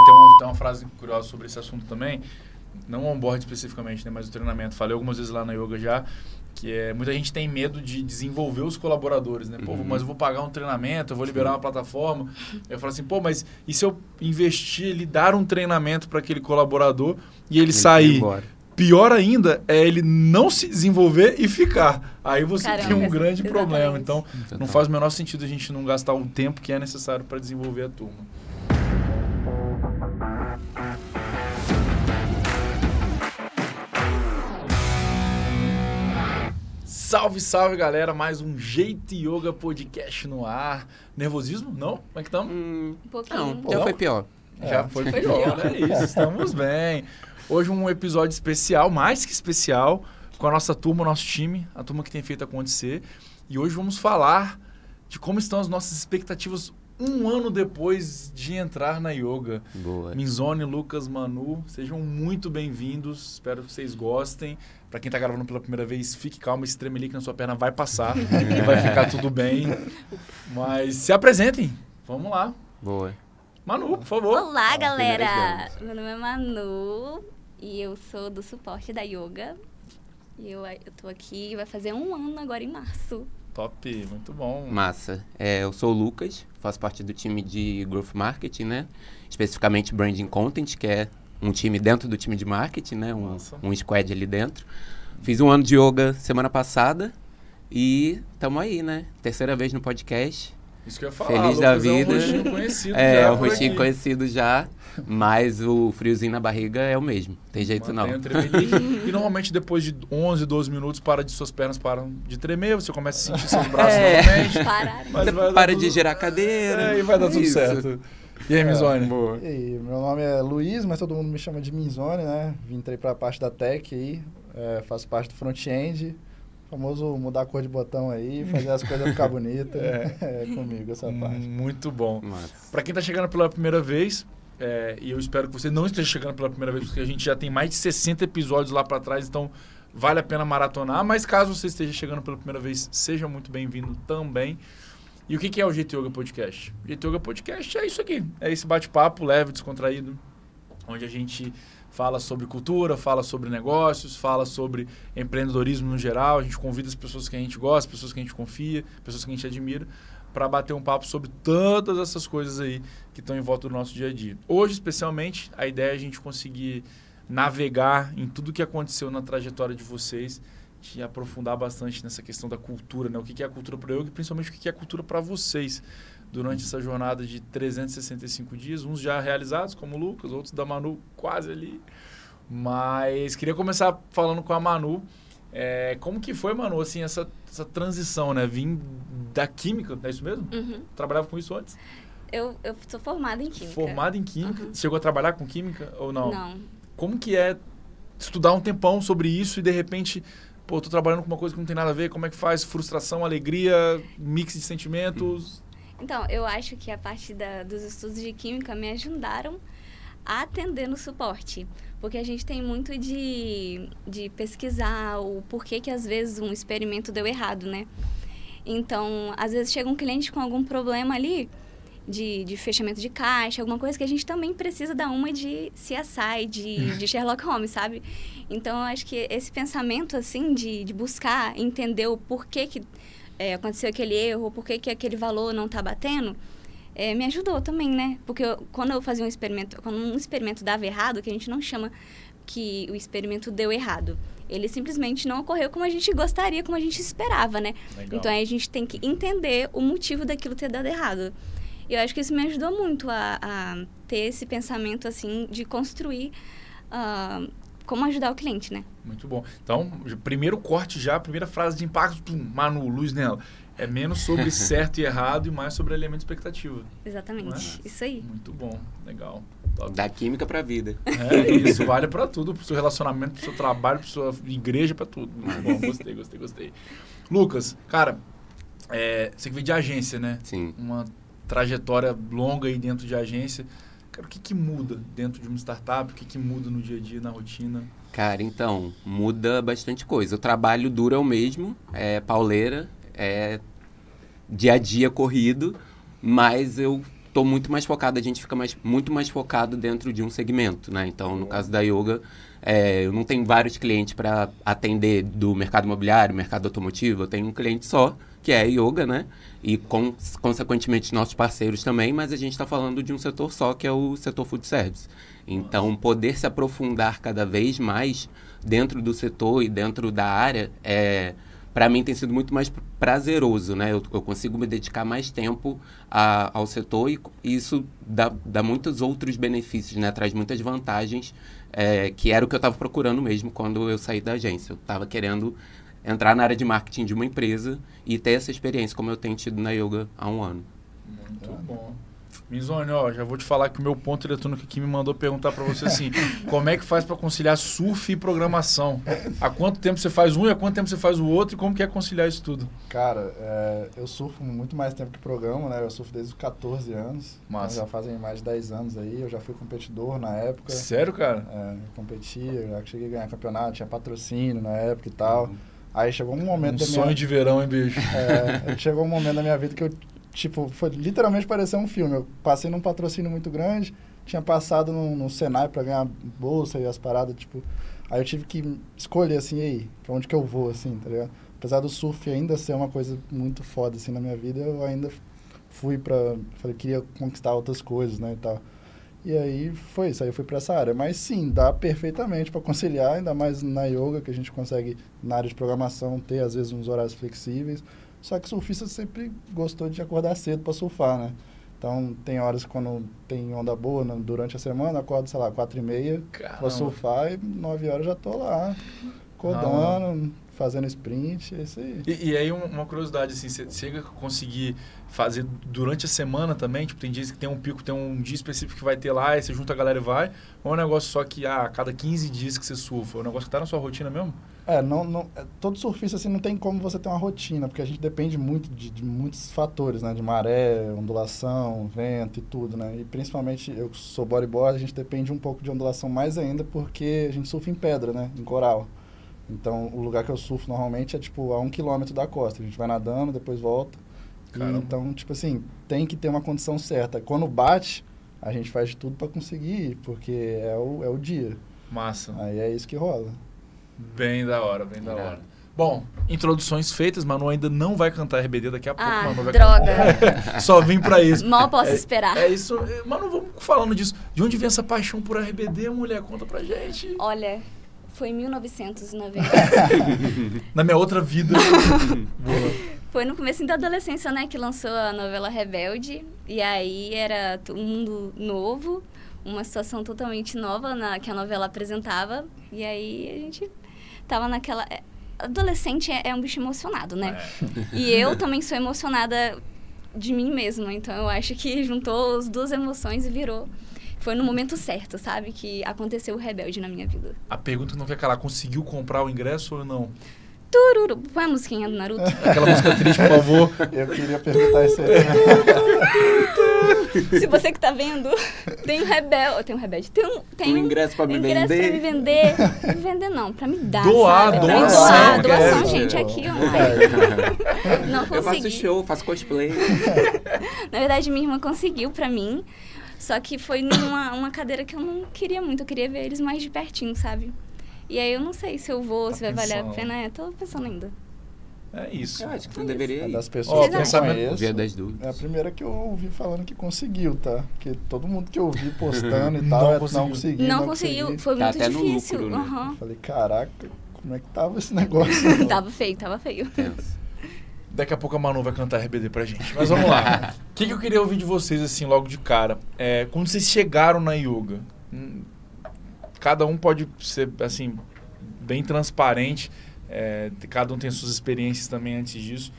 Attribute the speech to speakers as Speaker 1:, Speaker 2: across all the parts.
Speaker 1: É, tem uma, tem uma frase curiosa sobre esse assunto também. Não onboard especificamente, né? Mas o treinamento. Falei algumas vezes lá na yoga já que é muita gente tem medo de desenvolver os colaboradores, né? Pô,
Speaker 2: Uhum.
Speaker 1: mas eu vou pagar um treinamento, eu vou liberar uma plataforma. Eu falo assim, pô, mas e se eu investir, ele dar um treinamento para aquele colaborador e ele,
Speaker 2: Ele
Speaker 1: sair? Pior ainda é ele não se desenvolver e ficar. Aí você
Speaker 3: Caramba,
Speaker 1: tem um grande problema.
Speaker 3: exatamente.
Speaker 1: Então, não
Speaker 2: Total.
Speaker 1: faz o menor sentido a gente não gastar o tempo que é necessário para desenvolver a turma. Salve, salve galera! Mais um Jeito Yoga Podcast no ar. Nervosismo? Não? Como é que estamos?
Speaker 2: Hum,
Speaker 3: Um pouquinho.
Speaker 2: não, já
Speaker 1: não?
Speaker 2: foi pior.
Speaker 1: Já foi
Speaker 3: Foi
Speaker 1: pior,
Speaker 3: pior.
Speaker 1: é isso, estamos bem. Hoje um episódio especial, mais que especial, com a nossa turma, o nosso time, a turma que tem feito acontecer. E hoje vamos falar de como estão as nossas expectativas um ano depois de entrar na yoga.
Speaker 2: Boa.
Speaker 1: Minzone, Lucas, Manu, sejam muito bem-vindos. Espero que vocês gostem. Para quem está gravando pela primeira vez, fique calmo, esse tremelique na sua perna vai passar e vai ficar tudo bem. Mas se apresentem. Vamos lá.
Speaker 2: Boa.
Speaker 1: Manu, por favor.
Speaker 3: Olá, galera!
Speaker 2: primeiras
Speaker 3: Meu nome é Manu e eu sou do suporte da yoga. E eu, eu tô aqui, vai fazer um ano agora em março.
Speaker 1: Top, muito bom.
Speaker 2: Massa. É, eu sou o Lucas, faço parte do time de Growth Marketing, né? Especificamente Branding Content, que é um time dentro do time de marketing, né? Um, um squad ali dentro. Fiz um ano de yoga semana passada e estamos aí, né? Terceira vez no podcast.
Speaker 1: Isso que eu ia falar.
Speaker 2: Feliz
Speaker 1: Lucas
Speaker 2: da
Speaker 1: É um
Speaker 2: vida.
Speaker 1: rostinho conhecido
Speaker 2: É,
Speaker 1: já
Speaker 2: um
Speaker 1: por
Speaker 2: rostinho conhecido já, mas o friozinho na barriga é o mesmo. Tem jeito
Speaker 1: Mantém
Speaker 2: não.
Speaker 1: e normalmente depois de 11, 12 minutos, para de suas pernas param de tremer, você começa a sentir seus braços
Speaker 2: É.
Speaker 1: novamente.
Speaker 3: Pararam.
Speaker 1: Mas
Speaker 2: para
Speaker 1: tudo-
Speaker 2: de girar a cadeira.
Speaker 1: É, e vai dar tudo
Speaker 2: Isso.
Speaker 1: certo. E aí, Mizone?
Speaker 2: Boa.
Speaker 4: E aí, meu nome é Luiz, mas todo mundo me chama de Minzone, né? Vim entrei pra parte da tech aí, é, faço parte do front-end, famoso mudar a cor de botão aí, fazer as coisas ficar bonitas. É. comigo essa parte.
Speaker 1: Muito bom. Para quem está chegando pela primeira vez, é, e eu espero que você não esteja chegando pela primeira vez, porque a gente já tem mais de 60 episódios lá para trás, então vale a pena maratonar. Mas caso você esteja chegando pela primeira vez, seja muito bem-vindo também. E o que é o Jeito Yoga Podcast? O Jeito Yoga Podcast é isso aqui. É esse bate-papo leve, descontraído, onde a gente fala sobre cultura, fala sobre negócios, fala sobre empreendedorismo no geral. A gente convida as pessoas que a gente gosta, pessoas que a gente confia, pessoas que a gente admira, para bater um papo sobre todas essas coisas aí que estão em volta do nosso dia a dia. Hoje, especialmente, a ideia é a gente conseguir navegar em tudo que aconteceu na trajetória de vocês, de aprofundar bastante nessa questão da cultura, né? O que é a cultura para eu e principalmente o que que é a cultura para vocês durante essa jornada de 365 dias, uns já realizados, como o Lucas, outros da Manu quase ali. Mas queria começar falando com a Manu. É, como que foi, Manu, assim, essa, essa transição, né? Vim da química, é isso mesmo?
Speaker 3: Uhum.
Speaker 1: Trabalhava com isso antes?
Speaker 3: Eu, eu sou formada em química.
Speaker 1: Formada em química.
Speaker 3: Uhum.
Speaker 1: Chegou a trabalhar com química ou não?
Speaker 3: Não.
Speaker 1: Como que é estudar um tempão sobre isso e de repente, pô, tô trabalhando com uma coisa que não tem nada a ver, como é que faz? Frustração, alegria, mix de sentimentos.
Speaker 3: Então, eu acho que a parte da, dos estudos de química me ajudaram a atender no suporte. Porque a gente tem muito de, de pesquisar o porquê que às vezes um experimento deu errado, né? Então, às vezes chega um cliente com algum problema ali de, de fechamento de caixa, alguma coisa que a gente também precisa dar uma de CSI, de, de Sherlock Holmes, sabe? Então, eu acho que esse pensamento, assim, de, de buscar entender o porquê que é, aconteceu aquele erro, por que que aquele valor não está batendo, é, me ajudou também, né? Porque eu- quando eu fazia um experimento, quando um experimento dava errado, que a gente não chama que o experimento deu errado. Ele simplesmente não ocorreu como a gente gostaria, como a gente esperava, né?
Speaker 1: Legal.
Speaker 3: Então aí a gente tem que entender o motivo daquilo ter dado errado. E eu acho que isso me ajudou muito a, a ter esse pensamento, assim, de construir ah, como ajudar o cliente, né?
Speaker 1: Muito bom. Então, primeiro corte já, primeira frase de impacto, pum, Manu, luz nela. É menos sobre certo e errado e mais sobre elemento de expectativa.
Speaker 3: Exatamente.
Speaker 1: É?
Speaker 3: Isso aí.
Speaker 1: Muito bom, legal. Top.
Speaker 2: Da química pra vida.
Speaker 1: É isso, vale pra tudo, pro seu relacionamento, pro seu trabalho, pro sua igreja, pra tudo. Muito bom, gostei, gostei, gostei. Lucas, cara, é, você que veio de agência, né?
Speaker 2: Sim.
Speaker 1: Uma trajetória longa aí dentro de agência. Cara, o que, que muda dentro de uma startup? O que, que muda no dia a dia, na rotina?
Speaker 2: Cara, então, muda bastante coisa. O trabalho duro é o mesmo, é pauleira, é dia a dia corrido, mas eu tô muito mais focado, a gente fica mais, muito mais focado dentro de um segmento, né? Então, no caso da yoga, é, eu não tenho vários clientes para atender do mercado imobiliário, mercado automotivo, eu tenho um cliente só, que é a yoga, né? E, com, consequentemente, nossos parceiros também, mas a gente está falando de um setor só, que é o setor food service. Então, poder se aprofundar cada vez mais dentro do setor e dentro da área, é, para mim tem sido muito mais prazeroso, né? Eu, eu consigo me dedicar mais tempo a, ao setor e, e isso dá, dá, muitos outros benefícios, né? Traz muitas vantagens, é, que era o que eu estava procurando mesmo quando eu saí da agência. Eu estava querendo entrar na área de marketing de uma empresa e ter essa experiência como eu tenho tido na yoga há um ano.
Speaker 1: Muito bom. Mizone, ó, já vou te falar que o meu ponto eletrônico aqui me mandou perguntar para você assim, como é que faz para conciliar surf e programação? Há quanto tempo você faz um e há quanto tempo você faz o outro e como que é conciliar isso tudo?
Speaker 4: Cara, é, eu surfo muito mais tempo que programa, né? Eu surfo desde os 14 anos.
Speaker 1: Massa.
Speaker 4: Então já fazem mais de 10 anos aí. Eu já fui competidor na época.
Speaker 1: Sério, cara?
Speaker 4: É, competia, já cheguei a ganhar campeonato, tinha patrocínio na época e tal. Uhum. Aí chegou um momento
Speaker 1: um
Speaker 4: da
Speaker 1: sonho
Speaker 4: minha...
Speaker 1: de verão, hein, bicho?
Speaker 4: É, chegou um momento da minha vida que eu tipo, foi literalmente parecer um filme. Eu passei num patrocínio muito grande, tinha passado no, no Senai para ganhar bolsa e as paradas, tipo. Aí eu tive que escolher, assim, aí, pra onde que eu vou, assim, tá ligado? Apesar do surf ainda ser uma coisa muito foda, assim, na minha vida, eu ainda fui pra... Falei, queria conquistar outras coisas, né, e tal. E aí foi isso, aí eu fui para essa área. Mas sim, dá perfeitamente para conciliar, ainda mais na yoga, que a gente consegue, na área de programação, ter às vezes uns horários flexíveis. Só que surfista sempre gostou de acordar cedo para surfar, né? Então, tem horas quando tem onda boa né, durante a semana, acordo, sei lá, quatro e meia para surfar e nove horas já tô lá, acordando, fazendo sprint, é isso aí.
Speaker 1: E, e aí, uma curiosidade, assim, você chega a conseguir fazer durante a semana também? Tipo, tem dias que tem um pico, tem um dia específico que vai ter lá, e você junta a galera e vai? Ou é um negócio só que, ah, a cada 15 dias que você surfa? É um negócio que tá na sua rotina mesmo?
Speaker 4: É, não, não, todo surfista assim não tem como você ter uma rotina, porque a gente depende muito de, de, muitos fatores, né? De maré, ondulação, vento e tudo, né? E principalmente eu sou bodyboard, a gente depende um pouco de ondulação mais ainda, porque a gente surfa em pedra, né? Em coral. Então, o lugar que eu surfo normalmente é, tipo, a um quilômetro da costa. A gente vai nadando, depois volta. E, então, tipo assim, tem que ter uma condição certa. Quando bate, a gente faz de tudo para conseguir ir, porque é o, é o dia.
Speaker 1: Massa.
Speaker 4: Aí é isso que rola.
Speaker 1: Bem da hora, bem da hora. Bom, introduções feitas, Manu ainda não vai cantar RBD daqui a pouco.
Speaker 3: Ah,
Speaker 1: Manu vai
Speaker 3: droga.
Speaker 1: Cantar. Só vim pra isso.
Speaker 3: Mal posso
Speaker 1: é,
Speaker 3: esperar.
Speaker 1: É isso. Manu, vamos falando disso. De onde vem essa paixão por RBD, mulher? Conta pra gente.
Speaker 3: Olha, foi em 1990.
Speaker 1: Na minha outra vida.
Speaker 3: Foi no começo da adolescência, né, que lançou a novela Rebelde. E aí era um mundo novo, uma situação totalmente nova na, que a novela apresentava. E aí a gente tava naquela... Adolescente é, é um bicho emocionado, né? É. E eu também sou emocionada de mim mesma. Então eu acho que juntou as duas emoções e virou foi no momento certo, sabe? Que aconteceu o Rebelde na minha vida.
Speaker 1: A pergunta não quer calar, conseguiu comprar o ingresso ou não?
Speaker 3: Tururu. Põe a musiquinha do Naruto.
Speaker 1: Aquela música triste, por favor.
Speaker 4: Eu queria perguntar isso aí.
Speaker 3: Se você que tá vendo, tem um rebelde. Tem um rebelde. Tem um, tem
Speaker 2: um ingresso pra me
Speaker 3: ingresso
Speaker 2: vender.
Speaker 3: pra me vender. Pra me vender, não. Pra me dar.
Speaker 1: Doar,
Speaker 3: sabe?
Speaker 1: doação,
Speaker 3: doar. Doação,
Speaker 1: é,
Speaker 3: gente,
Speaker 4: é,
Speaker 3: aqui, ó. Não
Speaker 2: Eu faço
Speaker 3: consegui.
Speaker 2: show, faço cosplay.
Speaker 3: Na verdade, minha irmã conseguiu pra mim. Só que foi numa uma cadeira que eu não queria muito. Eu queria ver eles mais de pertinho, sabe? E aí eu não sei se eu vou,
Speaker 1: Tá
Speaker 3: se vai valer a
Speaker 1: pensando.
Speaker 3: pena. É, tô pensando ainda.
Speaker 1: É isso.
Speaker 2: Eu acho que você
Speaker 3: É
Speaker 2: deveria
Speaker 4: É das pessoas que eu
Speaker 1: pensamento-
Speaker 2: Via das
Speaker 4: É a
Speaker 2: dúvidas.
Speaker 4: primeira que eu ouvi falando que conseguiu, tá? Porque todo mundo que eu vi postando e
Speaker 1: Não
Speaker 4: tal, é,
Speaker 1: conseguiu.
Speaker 4: não consegui.
Speaker 3: Não, conseguiu,
Speaker 4: consegui.
Speaker 3: foi
Speaker 2: Tá
Speaker 3: muito
Speaker 2: até no
Speaker 3: difícil.
Speaker 2: lucro, né?
Speaker 3: Aham.
Speaker 4: Falei, caraca, como é que tava esse negócio?
Speaker 3: tava feio, tava feio.
Speaker 2: Tenso.
Speaker 1: Daqui a pouco a Manu vai cantar RBD pra gente. Mas vamos lá. O que, que eu queria ouvir de vocês, assim, logo de cara? É, quando vocês chegaram na yoga, hum, cada um pode ser, assim, bem transparente. é, cada um tem suas experiências também antes disso.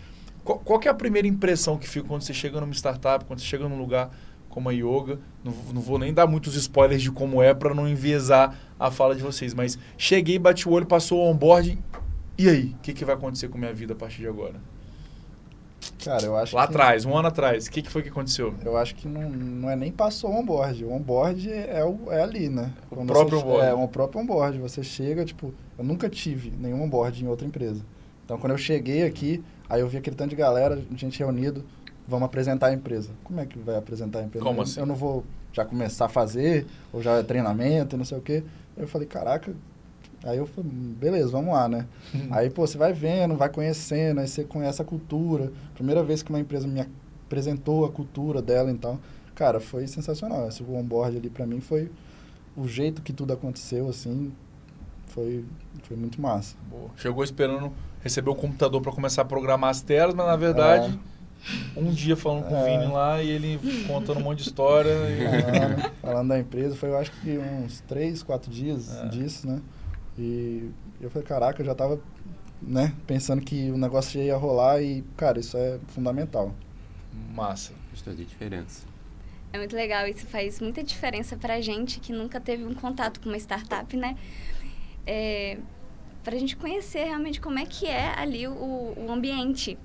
Speaker 1: Qual, qual é a primeira impressão que fica quando você chega numa startup, quando você chega num lugar como a yoga? Não, não vou nem dar muitos spoilers de como é para não enviesar a fala de vocês, mas cheguei, bati o olho, passou o onboard. E aí? O que, que vai acontecer com a minha vida a partir de agora?
Speaker 4: Cara, eu acho
Speaker 1: Lá
Speaker 4: que...
Speaker 1: atrás, um ano atrás, o que, que foi que aconteceu?
Speaker 4: Eu acho que não, não é nem passou o onboard. O onboard é, o, é ali, né?
Speaker 1: O
Speaker 4: Quando
Speaker 1: próprio
Speaker 4: você,
Speaker 1: onboard.
Speaker 4: É, o próprio onboard. Você chega, tipo... Eu nunca tive nenhum onboard em outra empresa. Então, quando eu cheguei aqui, aí eu vi aquele tanto de galera, gente reunido, vamos apresentar a empresa. Como é que vai apresentar a empresa?
Speaker 1: Como
Speaker 4: eu,
Speaker 1: assim?
Speaker 4: eu não vou já começar a fazer, ou já é treinamento, não sei o quê. Eu falei, caraca. Aí eu falei, beleza, vamos lá, né? aí, pô, você vai vendo, vai conhecendo, aí você conhece a cultura. Primeira vez que uma empresa me apresentou a cultura dela, então, cara, foi sensacional. Esse onboard ali pra mim foi o jeito que tudo aconteceu, assim, foi, foi muito massa.
Speaker 1: Boa. Chegou esperando receber o computador para começar a programar as telas, mas na verdade, um dia falando com o
Speaker 4: É.
Speaker 1: Vini lá e ele contando um monte de história. e-
Speaker 4: falando, falando da empresa, foi eu acho que uns três, quatro dias
Speaker 1: É.
Speaker 4: disso, né? E eu falei, caraca, eu já tava, né, pensando que o negócio ia rolar e, cara, isso é fundamental.
Speaker 1: Massa.
Speaker 2: Faz toda a diferença.
Speaker 3: É muito legal, isso faz muita diferença pra gente que nunca teve um contato com uma startup, né? É, pra gente conhecer realmente como é que é ali o, o ambiente.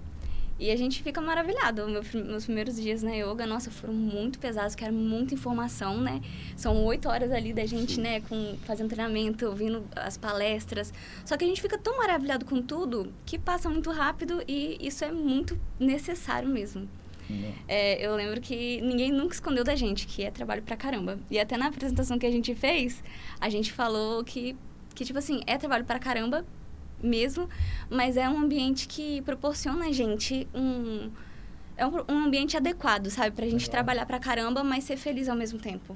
Speaker 3: E a gente fica maravilhado. Meu, meus primeiros dias na yoga, nossa, foram muito pesados, que era muita informação, né? São oito horas ali da gente, né, com, fazendo treinamento, ouvindo as palestras. Só que a gente fica tão maravilhado com tudo que passa muito rápido e isso é muito necessário mesmo. É, eu lembro que ninguém nunca escondeu da gente que é trabalho pra caramba. E até na apresentação que a gente fez, a gente falou que, que tipo assim, é trabalho pra caramba mesmo, mas é um ambiente que proporciona a gente um. É um, um ambiente adequado, sabe? Pra gente
Speaker 1: Legal.
Speaker 3: trabalhar pra caramba, mas ser feliz ao mesmo tempo.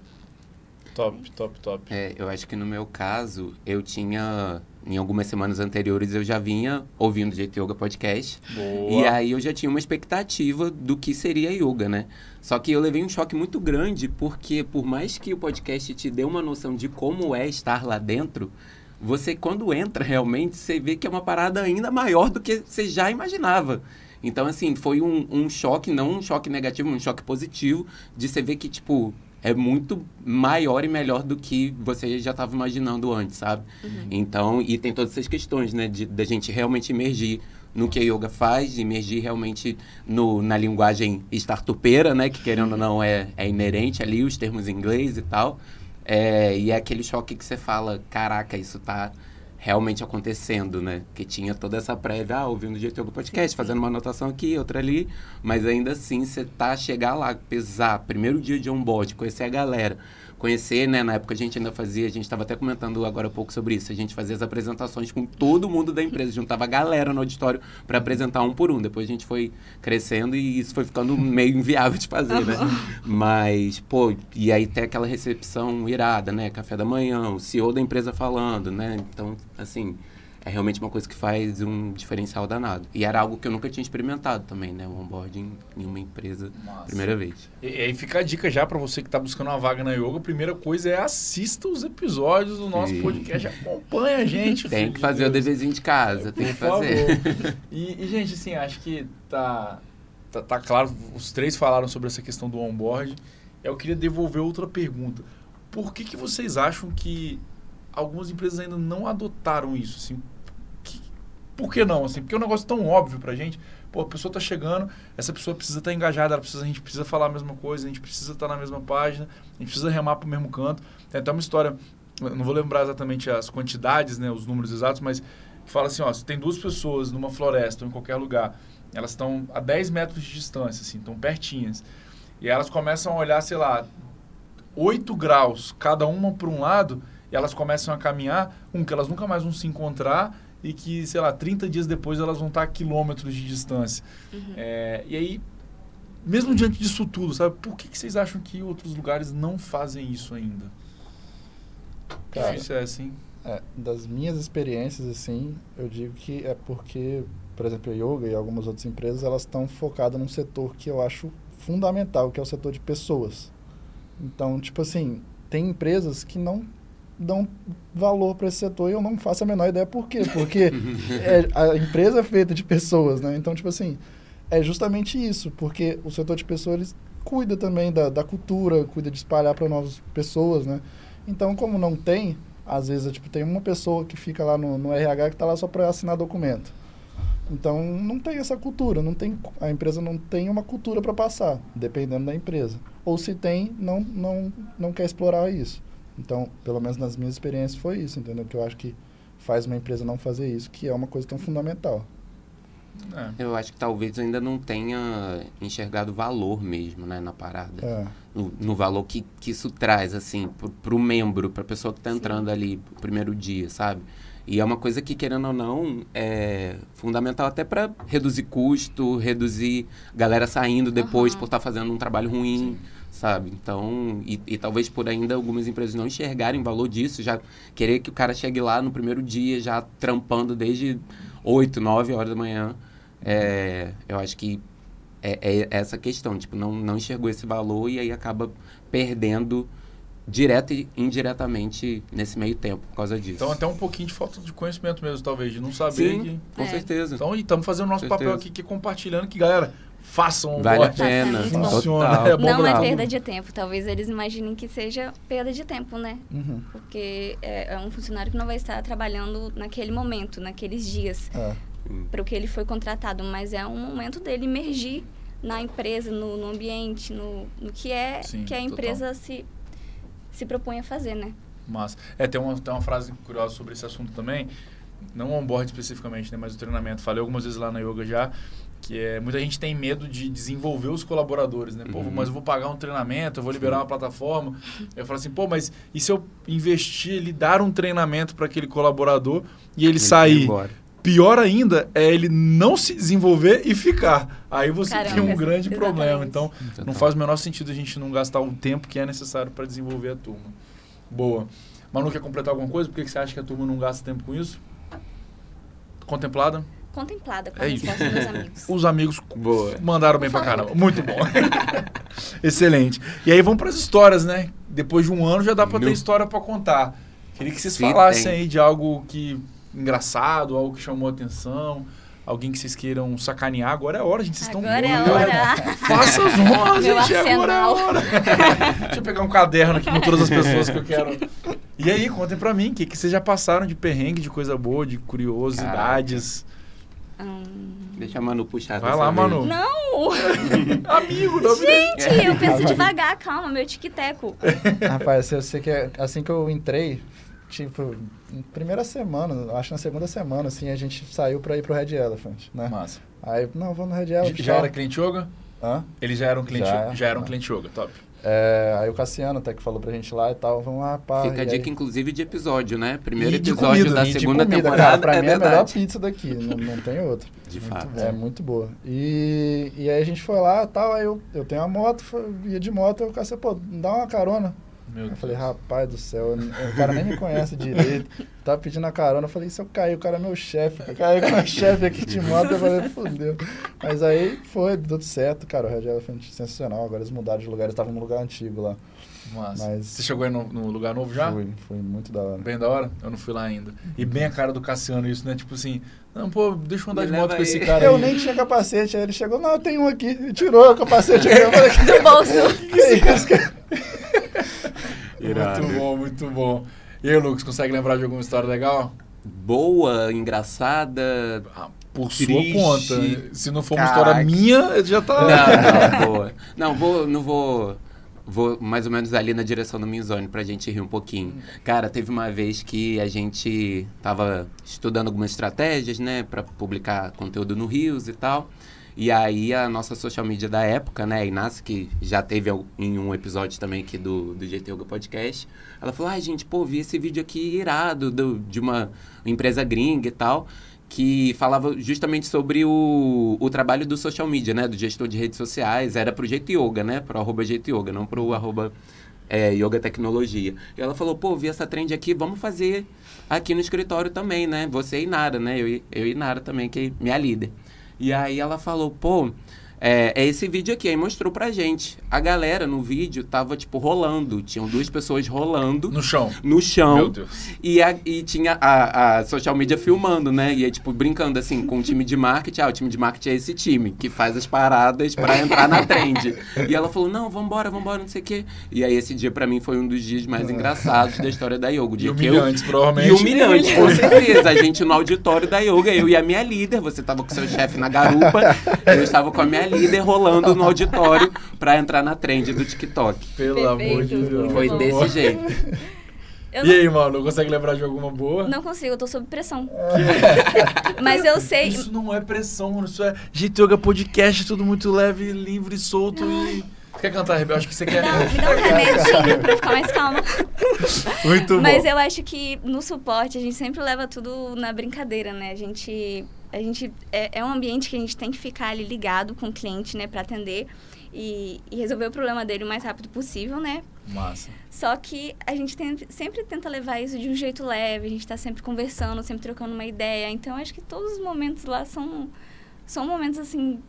Speaker 1: Top, top, top.
Speaker 2: É, eu acho que no meu caso, eu tinha. Em algumas semanas anteriores, eu já vinha ouvindo o Jeito Yoga Podcast.
Speaker 1: Boa.
Speaker 2: E aí eu já tinha uma expectativa do que seria yoga, né? Só que eu levei um choque muito grande, porque por mais que o podcast te dê uma noção de como é estar lá dentro, você quando entra realmente, você vê que é uma parada ainda maior do que você já imaginava. Então, assim, foi um, um choque, não um choque negativo, um choque positivo, de você ver que, tipo, é muito maior e melhor do que você já estava imaginando antes, sabe? Então, e tem todas essas questões, né, de da gente realmente emergir no que a yoga faz, emergir realmente no, na linguagem startupeira, né, que querendo ou não é, é inerente ali, os termos em inglês e tal. É, e é aquele choque que você fala, caraca, isso tá realmente acontecendo, né? Que tinha toda essa prévia, ah, ouvindo o Jeito Yoga Podcast, fazendo uma anotação aqui, outra ali, mas ainda assim, você tá, chegar lá, pesar, primeiro dia de onboard, conhecer a galera, conhecer, né, na época a gente ainda fazia, a gente estava até comentando agora há pouco sobre isso, a gente fazia as apresentações com todo mundo da empresa, juntava a galera no auditório para apresentar um por um, depois a gente foi crescendo e isso foi ficando meio inviável de fazer, né? Mas, pô, e aí tem aquela recepção irada, né? Café da manhã, o CEO da empresa falando, né? Então, assim, é realmente uma coisa que faz um diferencial danado. E era algo que eu nunca tinha experimentado também, né? O onboarding em uma empresa,
Speaker 1: Massa.
Speaker 2: primeira vez.
Speaker 1: E, e aí fica a dica já pra você que tá buscando uma vaga na yoga. A primeira coisa é assista os episódios do nosso
Speaker 2: Sim.
Speaker 1: podcast. Acompanha a gente.
Speaker 2: Tem que
Speaker 1: de
Speaker 2: fazer o
Speaker 1: Deus.
Speaker 2: deverzinho de casa, tem
Speaker 1: Por
Speaker 2: que fazer.
Speaker 1: E, e, gente, assim, acho que tá, tá, tá claro, os três falaram sobre essa questão do onboard. Eu queria devolver outra pergunta. Por que, que vocês acham que algumas empresas ainda não adotaram isso? Assim, que- por que não? Assim, porque é um negócio tão óbvio pra gente. Pô, a pessoa tá chegando, essa pessoa precisa estar engajada, ela precisa, a gente precisa falar a mesma coisa, a gente precisa estar na mesma página, a gente precisa remar pro mesmo canto. Tem até uma história, não vou lembrar exatamente as quantidades, né, os números exatos, mas fala assim, ó, se tem duas pessoas numa floresta ou em qualquer lugar, elas estão a 10 metros de distância, assim, estão pertinhas. E elas começam a olhar, sei lá, 8 graus, cada uma para um lado, e elas começam a caminhar, um, que elas nunca mais vão se encontrar, e que, sei lá, 30 dias depois elas vão estar a quilômetros de distância. É, e aí, mesmo diante disso tudo, sabe, por que, que vocês acham que outros lugares não fazem isso ainda?
Speaker 4: Cara,
Speaker 1: Difícil é assim.
Speaker 4: É, das minhas experiências, assim, eu digo que é porque, por exemplo, a Yoga e algumas outras empresas, elas estão focadas num setor que eu acho fundamental, que é o setor de pessoas. Então, tipo assim, tem empresas que não dão valor para esse setor e eu não faço a menor ideia por quê. Porque é, a empresa é feita de pessoas, né? Então, tipo assim, é justamente isso, porque o setor de pessoas cuida também da, da cultura, cuida de espalhar para novas pessoas, né? Então, como não tem, às vezes, é, tipo, tem uma pessoa que fica lá no, no RH que está lá só para assinar documento. Então, não tem essa cultura, não tem, a empresa não tem uma cultura para passar, dependendo da empresa. Ou se tem, não, não, não quer explorar isso. Então, pelo menos nas minhas experiências foi isso, entendeu? Que eu acho que faz uma empresa não fazer isso, que é uma coisa tão fundamental.
Speaker 1: É.
Speaker 2: Eu acho que talvez ainda não tenha enxergado valor mesmo, né, na parada.
Speaker 4: É.
Speaker 2: No, no valor que, que isso traz, assim, pro, pro membro, pra pessoa que tá entrando ali no primeiro dia, sabe? E é uma coisa que, querendo ou não, é fundamental até para reduzir custo, reduzir galera saindo depois
Speaker 3: Aham.
Speaker 2: por estar fazendo um trabalho ruim, sabe? Então, e, e talvez por ainda algumas empresas não enxergarem o valor disso, já querer que o cara chegue lá no primeiro dia, já trampando desde 8, 9 horas da manhã. É, eu acho que é, é essa questão, tipo, não, não enxergou esse valor e aí acaba perdendo direto e indiretamente nesse meio tempo por causa disso.
Speaker 1: Então até um pouquinho de falta de conhecimento mesmo, talvez, de não saber
Speaker 2: Sim,
Speaker 1: que...
Speaker 2: com
Speaker 3: É.
Speaker 2: certeza.
Speaker 1: Então, e estamos fazendo o nosso papel aqui, que é compartilhando, que, galera, façam o
Speaker 2: Vale a
Speaker 1: bote.
Speaker 2: pena.
Speaker 3: Muito bom.
Speaker 1: Funciona,
Speaker 2: Total.
Speaker 1: é bom
Speaker 3: Não é perda de tempo. Talvez eles imaginem que seja perda de tempo, né?
Speaker 4: Uhum.
Speaker 3: Porque é, é um funcionário que não vai estar trabalhando naquele momento, naqueles dias,
Speaker 4: É.
Speaker 3: para o que ele foi contratado. Mas é um momento dele emergir na empresa, no, no ambiente, no, no que é
Speaker 1: Sim,
Speaker 3: que a
Speaker 1: total.
Speaker 3: empresa se, se propõe a fazer, né?
Speaker 1: Mas, é, tem uma, tem uma frase curiosa sobre esse assunto também, não on-board especificamente, né, mas o treinamento. Falei algumas vezes lá na yoga já, que é, muita gente tem medo de desenvolver os colaboradores, né? Pô,
Speaker 2: Uhum.
Speaker 1: mas eu vou pagar um treinamento, eu vou liberar uma plataforma. Eu falo assim, pô, mas e se eu investir, ele dar um treinamento para aquele colaborador e ele,
Speaker 2: Ele
Speaker 1: sair? Pior ainda é ele não se desenvolver e ficar. Aí você
Speaker 3: Caramba,
Speaker 1: tem um grande
Speaker 3: exatamente.
Speaker 1: problema. Então, não faz o menor sentido a gente não gastar o tempo que é necessário para desenvolver a turma. Boa. Manu, quer completar alguma coisa? Por que que você acha que a turma não gasta tempo com isso? Contemplada?
Speaker 3: Contemplada com
Speaker 1: É
Speaker 3: a
Speaker 1: isso.
Speaker 3: resposta dos amigos.
Speaker 1: Os amigos
Speaker 2: Boa.
Speaker 1: mandaram bem pra caramba. Muito bom. Excelente. E aí vamos para as histórias, né? Depois de um ano já dá para ter história para contar. Queria que vocês
Speaker 2: Se
Speaker 1: falassem
Speaker 2: tem.
Speaker 1: aí de algo que engraçado, algo que chamou a atenção, alguém que vocês queiram sacanear. Agora é a hora, gente. Vocês estão
Speaker 3: Agora é a
Speaker 1: né?
Speaker 3: hora.
Speaker 1: Faça as honras, gente. Agora é a hora. Deixa eu pegar um caderno aqui com todas as pessoas que eu quero. E aí, contem pra mim, o que, que vocês já passaram de perrengue, de coisa boa, de curiosidades.
Speaker 3: Hum,
Speaker 2: Deixa a Manu puxar.
Speaker 1: Vai
Speaker 2: dessa
Speaker 1: lá,
Speaker 2: vez.
Speaker 1: Manu.
Speaker 3: Não!
Speaker 1: Amigo, não me deixe.
Speaker 3: Gente, eu penso devagar, calma, meu tic-teco.
Speaker 4: Rapaz, eu sei que é- assim que eu entrei, tipo, primeira semana, acho que na segunda semana, assim, a gente saiu pra ir pro Red Elephant, né?
Speaker 1: Massa.
Speaker 4: Aí, não, vamos no Red Elephant.
Speaker 1: Já
Speaker 4: tal.
Speaker 1: era cliente yoga?
Speaker 4: Hã?
Speaker 1: Eles já eram cliente,
Speaker 4: Já.
Speaker 1: já eram cliente yoga, top.
Speaker 4: É, aí o Cassiano até que falou pra gente lá e tal, vamos lá, pá.
Speaker 2: Fica a
Speaker 4: e aí-
Speaker 2: dica, inclusive, de episódio, né? Primeiro episódio
Speaker 1: comida,
Speaker 2: da segunda
Speaker 4: comida,
Speaker 2: temporada.
Speaker 4: cara, pra
Speaker 2: é
Speaker 4: mim é a melhor
Speaker 2: verdade.
Speaker 4: pizza daqui, não, não tem outra.
Speaker 2: De
Speaker 1: Muito
Speaker 2: fato.
Speaker 4: É muito boa. E, e aí a gente foi lá e tal, aí eu, eu tenho uma moto, foi- ia de moto, aí o Cassiano, pô, dá uma carona.
Speaker 1: Meu
Speaker 4: Eu
Speaker 1: Deus.
Speaker 4: falei, rapaz do céu, o cara nem me conhece direito. Tava pedindo a carona, eu falei, se eu cair, o cara é meu chefe. Eu caí com o meu chefe aqui de moto, eu falei, fudeu. Mas aí foi, deu tudo certo, cara, o Red Elephant sensacional. Agora eles mudaram de lugar, eles estavam num lugar antigo lá.
Speaker 1: Massa.
Speaker 4: Mas-
Speaker 1: Você chegou aí no, no lugar novo já?
Speaker 4: Foi, foi muito da hora.
Speaker 1: Bem da hora? Eu não fui lá ainda. E bem a cara do Cassiano isso, né? Tipo assim, não, pô, deixa eu andar
Speaker 2: Me
Speaker 1: de moto com esse
Speaker 2: aí.
Speaker 1: cara
Speaker 4: Eu
Speaker 1: aí.
Speaker 4: nem tinha capacete, aí ele chegou, não, eu tenho um aqui. E tirou o capacete. Eu falei, que
Speaker 3: Do bolso.
Speaker 4: que é isso, cara?
Speaker 2: Irado.
Speaker 1: Muito bom, muito bom. E aí, Lucas, consegue lembrar de alguma história legal?
Speaker 2: Boa, engraçada.
Speaker 1: Ah, por
Speaker 2: Triste.
Speaker 1: sua conta. Se não for uma
Speaker 2: Caraca.
Speaker 1: história minha, já tá.
Speaker 2: Não, não, boa. Não, vou, não vou. Vou mais ou menos ali na direção do Minzone pra gente rir um pouquinho. Cara, teve uma vez que a gente tava estudando algumas estratégias, né, pra publicar conteúdo no Rios e tal. E aí a nossa social media da época, né, a Inácio, que já teve em um episódio também aqui do, do GT Yoga Podcast, ela falou, ai gente, pô, vi esse vídeo aqui irado do, de uma empresa gringa e tal, que falava justamente sobre o, o trabalho do social media, né, do gestor de redes sociais, era pro Jeito Yoga, né, pro arroba Jeito Yoga, não pro arroba é, Yoga Tecnologia. E ela falou, pô, vi essa trend aqui, vamos fazer aqui no escritório também, né, você e Nara, né, eu, eu e Nara também, que é minha líder. E aí ela falou, pô, é, é esse vídeo aqui. Aí mostrou pra gente. A galera no vídeo tava, tipo, rolando. Tinham duas pessoas rolando
Speaker 1: No chão.
Speaker 2: no chão.
Speaker 1: Meu Deus.
Speaker 2: E, a- e tinha a, a social media filmando, né? E aí, tipo, brincando assim com o time de marketing. Ah, o time de marketing é esse time que faz as paradas pra entrar na trend. E ela falou: não, vambora, vambora, não sei o quê. E aí, esse dia pra mim foi um dos dias mais engraçados da história da yoga. O
Speaker 1: E
Speaker 2: dia que eu.
Speaker 1: humilhantes, provavelmente.
Speaker 2: E humilhante, com certeza. A gente no auditório da yoga, eu e a minha líder. Você tava com seu chefe na garupa, eu estava com a minha líder rolando no auditório pra entrar na trend do TikTok.
Speaker 1: Pelo amor de
Speaker 3: Perfeito.
Speaker 1: Deus.
Speaker 2: Foi
Speaker 3: bom.
Speaker 2: desse jeito.
Speaker 3: Eu
Speaker 1: E
Speaker 3: não,
Speaker 1: aí, mano, consegue lembrar de alguma boa?
Speaker 3: não consigo, eu tô sob pressão. Mas eu sei.
Speaker 1: Isso não é pressão, mano. Isso é Jeito Yoga Podcast, tudo muito leve, livre, solto e. Quer cantar, Rebel? Acho que você quer.
Speaker 3: Não, me dá um remedinho pra ficar mais calma.
Speaker 1: Muito
Speaker 3: Mas
Speaker 1: bom.
Speaker 3: eu acho que no suporte a gente sempre leva tudo na brincadeira, né? A gente, a gente é, é um ambiente que a gente tem que ficar ali ligado com o cliente, né, para atender e, e resolver o problema dele o mais rápido possível, né?
Speaker 1: Massa.
Speaker 3: Só que a gente tem- sempre tenta levar isso de um jeito leve, a gente tá sempre conversando, sempre trocando uma ideia. Então acho que todos os momentos lá são são momentos assim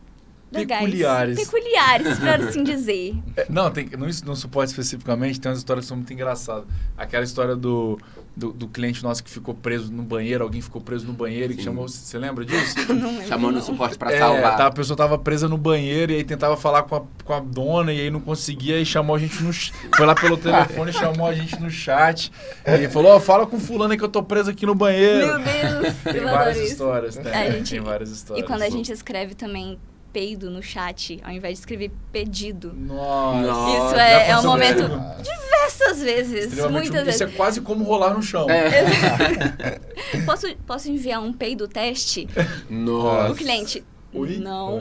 Speaker 3: legais,
Speaker 1: Peculiares.
Speaker 3: peculiares, para assim dizer.
Speaker 1: É, não, tem, no, no suporte especificamente, tem umas histórias que são muito engraçadas. Aquela história do, do, do cliente nosso que ficou preso no banheiro, alguém ficou preso no banheiro e que
Speaker 2: Sim.
Speaker 1: chamou. Você lembra disso?
Speaker 3: Não lembro,
Speaker 2: Chamou no
Speaker 3: não.
Speaker 2: suporte pra
Speaker 1: É,
Speaker 2: salvar.
Speaker 1: tá, a pessoa tava presa no banheiro e aí tentava falar com a, com a dona e aí não conseguia e chamou a gente no. Foi lá pelo telefone, chamou a gente no chat e falou: Ó, fala com fulano que eu tô preso aqui no banheiro.
Speaker 3: Meu Deus,
Speaker 1: Tem várias
Speaker 3: isso.
Speaker 1: histórias, né?
Speaker 3: Gente-
Speaker 1: Tem várias histórias.
Speaker 3: E quando a gente escreve também peido no chat, ao invés de escrever pedido.
Speaker 1: Nossa.
Speaker 3: Isso é, é um momento
Speaker 1: comigo.
Speaker 3: diversas vezes, muitas.
Speaker 1: Isso
Speaker 3: vezes.
Speaker 1: é quase como rolar no chão.
Speaker 2: É.
Speaker 3: Posso, posso enviar um peido teste?
Speaker 2: Nossa.
Speaker 3: O cliente,
Speaker 1: Oi?
Speaker 3: não.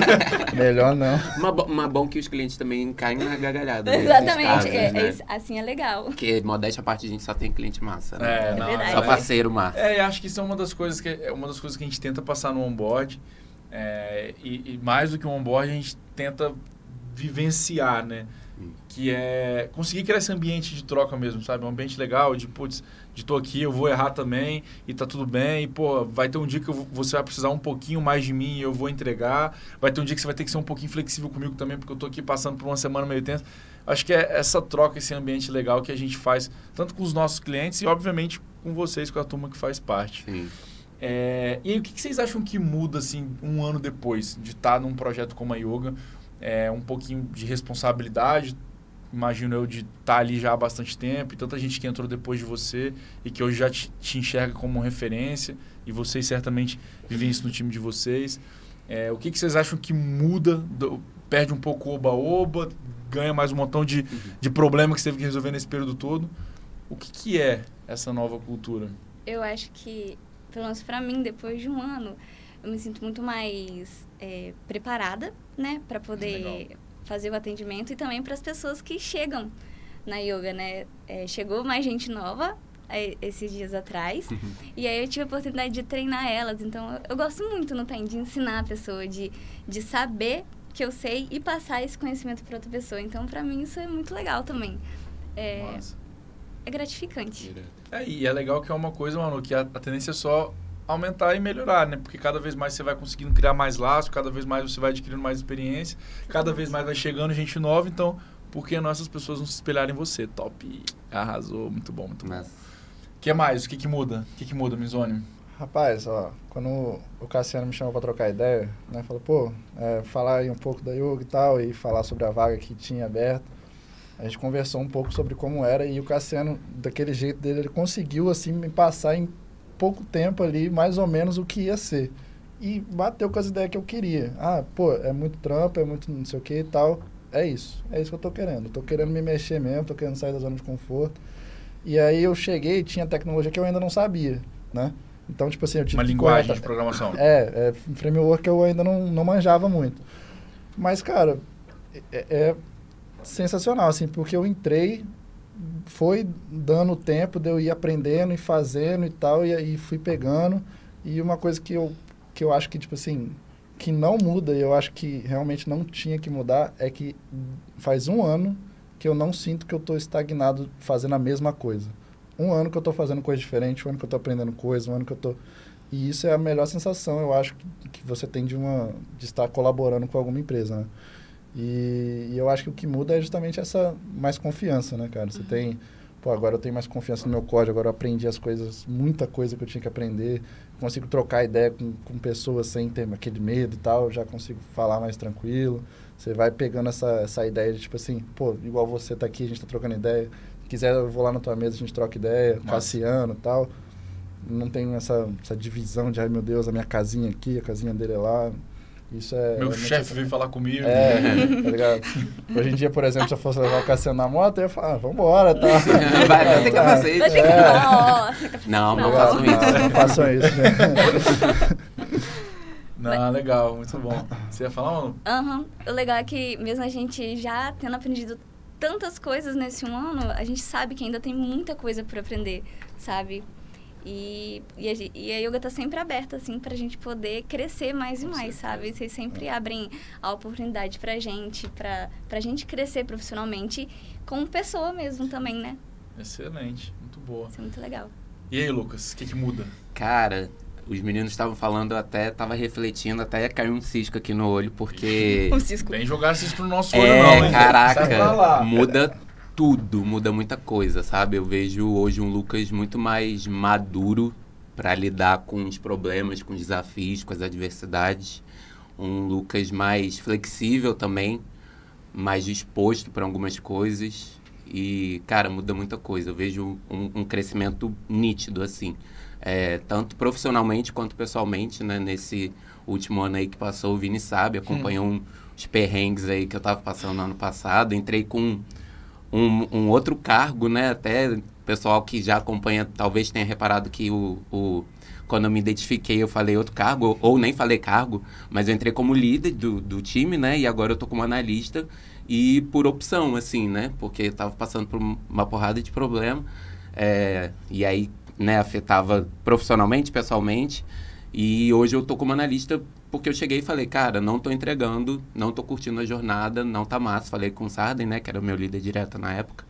Speaker 4: Melhor não.
Speaker 2: Mas bo- mas bom que os clientes também caem na gargalhada. nesses
Speaker 3: Exatamente,
Speaker 2: casos,
Speaker 3: é- é
Speaker 2: né?
Speaker 3: isso- assim é legal.
Speaker 2: Porque, modéstia à parte, a gente só tem cliente massa. Né?
Speaker 1: É, não,
Speaker 3: verdade.
Speaker 2: Só
Speaker 1: é-
Speaker 2: parceiro massa.
Speaker 1: É, acho que isso é uma das coisas que é uma das coisas que a gente tenta passar no onboard. É, e, e mais do que um onboard, a gente tenta vivenciar, né?
Speaker 2: Hum.
Speaker 1: Que é conseguir criar esse ambiente de troca mesmo, sabe? Um ambiente legal, de putz, de tô aqui, eu vou errar também, e tá tudo bem, e pô, vai ter um dia que eu você vai precisar um pouquinho mais de mim e eu vou entregar. Vai ter um dia que você vai ter que ser um pouquinho flexível comigo também, porque eu tô aqui passando por uma semana meio tensa. Acho que é essa troca, esse ambiente legal que a gente faz, tanto com os nossos clientes e, obviamente, com vocês, com a turma que faz parte.
Speaker 2: Sim.
Speaker 1: É, e aí, o que, que vocês acham que muda, assim, um ano depois de estar num projeto como a Yoga? É, um pouquinho de responsabilidade, imagino eu, de estar ali já há bastante tempo, e tanta gente que entrou depois de você e que hoje já te, te enxerga como referência, e vocês certamente vivem isso no time de vocês. É, o que, que vocês acham que muda, do- perde um pouco o oba-oba, ganha mais um montão de, de problema que você teve que resolver nesse período todo? O que, que é essa nova cultura?
Speaker 3: Eu acho que, pelo menos pra mim, depois de um ano, eu me sinto muito mais é, preparada, né, Pra poder
Speaker 1: Legal.
Speaker 3: fazer o atendimento e também para as pessoas que chegam na yoga, né? É, chegou mais gente nova é, esses dias atrás e aí eu tive a oportunidade de treinar elas. Então eu, eu gosto muito, não tem, de ensinar a pessoa, de, de saber que eu sei e passar esse conhecimento para outra pessoa. Então pra mim isso é muito legal também. É,
Speaker 1: Massa.
Speaker 3: É gratificante.
Speaker 1: É, e é legal que é uma coisa, mano, que a, a tendência é só aumentar e melhorar, né? Porque cada vez mais você vai conseguindo criar mais laços, cada vez mais você vai adquirindo mais experiência, cada vez mais vai chegando gente nova, então por que nossas pessoas não se espelharem em você? Top! Arrasou, muito bom, muito bom. O que mais? O que que muda? O que que muda, Mizone?
Speaker 4: Rapaz, ó, quando o Cassiano me chamou pra trocar ideia, né, falou, pô, é, falar aí um pouco da yoga e tal, e falar sobre a vaga que tinha aberta. A gente conversou um pouco sobre como era e o Cassiano, daquele jeito dele, ele conseguiu, assim, me passar em pouco tempo ali, mais ou menos, o que ia ser. E bateu com as ideias que eu queria. Ah, pô, é muito trampo, é muito não sei o que e tal. É isso, é isso que eu tô querendo. Eu tô querendo me mexer mesmo, tô querendo sair da zona de conforto. E aí eu cheguei e tinha tecnologia que eu ainda não sabia, né? Então, tipo assim, eu tive
Speaker 1: Uma linguagem
Speaker 4: correr
Speaker 1: de programação.
Speaker 4: é, é framework que eu ainda não, não manjava muito. Mas, cara, é, é sensacional, assim, porque eu entrei, foi dando tempo de eu ir aprendendo e fazendo e tal, e aí fui pegando. E uma coisa que eu, que eu acho que, tipo assim, que não muda, e eu acho que realmente não tinha que mudar, é que faz um ano que eu não sinto que eu estou estagnado fazendo a mesma coisa. Um ano que eu estou fazendo coisa diferente, um ano que eu estou aprendendo coisa, um ano que eu estou... E isso é a melhor sensação, eu acho, que, que você tem de, uma, de estar colaborando com alguma empresa, né? E, e eu acho que o que muda é justamente essa mais confiança, né, cara? Você tem... Pô, agora eu tenho mais confiança no meu código, agora eu aprendi as coisas, muita coisa que eu tinha que aprender. Consigo trocar ideia com, com pessoas sem ter aquele medo e tal, já consigo falar mais tranquilo. Você vai pegando essa, essa ideia de, tipo assim, pô, igual você tá aqui, a gente tá trocando ideia. Se quiser, eu vou lá na tua mesa, a gente troca ideia. Cassiano e tal. Não tem essa, essa divisão de, ai meu Deus, a minha casinha aqui, a casinha dele é lá. Isso é.
Speaker 1: Meu
Speaker 4: é
Speaker 1: chefe veio falar comigo.
Speaker 4: É, tá ligado? Hoje em dia, por exemplo, se eu fosse levar o Cassiano na moto, eu ia falar, ah, vambora, tá?
Speaker 2: Vai, vai ter capacete.
Speaker 3: Vai ter que
Speaker 4: É.
Speaker 3: Nossa,
Speaker 2: Não, não
Speaker 3: Não.
Speaker 2: façam isso.
Speaker 4: Não façam isso, né?
Speaker 1: Não, legal, muito bom. Você ia falar, mano?
Speaker 3: Aham. O legal é que, mesmo a gente já tendo aprendido tantas coisas nesse um ano, a gente sabe que ainda tem muita coisa por aprender, sabe? E, e, a, e a yoga tá sempre aberta, assim, pra gente poder crescer mais e mais,
Speaker 1: certeza.
Speaker 3: sabe? Vocês sempre abrem a oportunidade pra gente, pra, pra gente crescer profissionalmente como pessoa mesmo também, né?
Speaker 1: Excelente, muito boa.
Speaker 3: Isso é muito legal.
Speaker 1: E aí, Lucas, o que, que muda?
Speaker 2: Cara, os meninos estavam falando, eu até tava refletindo, até caiu um cisco aqui no olho, porque.
Speaker 3: O Cisco.
Speaker 1: Bem jogar isso pro nosso olho,
Speaker 2: É,
Speaker 1: não, hein?
Speaker 2: Caraca, muda tudo, muda muita coisa, sabe? Eu vejo hoje um Lucas muito mais maduro para lidar com os problemas, com os desafios, com as adversidades. Um Lucas mais flexível também, mais disposto para algumas coisas. E, cara, muda muita coisa. Eu vejo um, um crescimento nítido, assim. É, tanto profissionalmente quanto pessoalmente, né? Nesse último ano aí que passou, o Vini sabe, acompanhou um, os perrengues aí que eu tava passando no ano passado. Entrei com um, um outro cargo, né? Até pessoal que já acompanha talvez tenha reparado que o, o- quando eu me identifiquei eu falei outro cargo, ou nem falei cargo, mas eu entrei como líder do, do time, né? E agora eu tô como analista e por opção, assim, né? Porque eu tava passando por uma porrada de problema. é, e aí, né, afetava profissionalmente, pessoalmente. E hoje eu tô como analista porque eu cheguei e falei, cara, não tô entregando, não tô curtindo a jornada, não tá massa. Falei com o Sarden, né, que era o meu líder direto na época.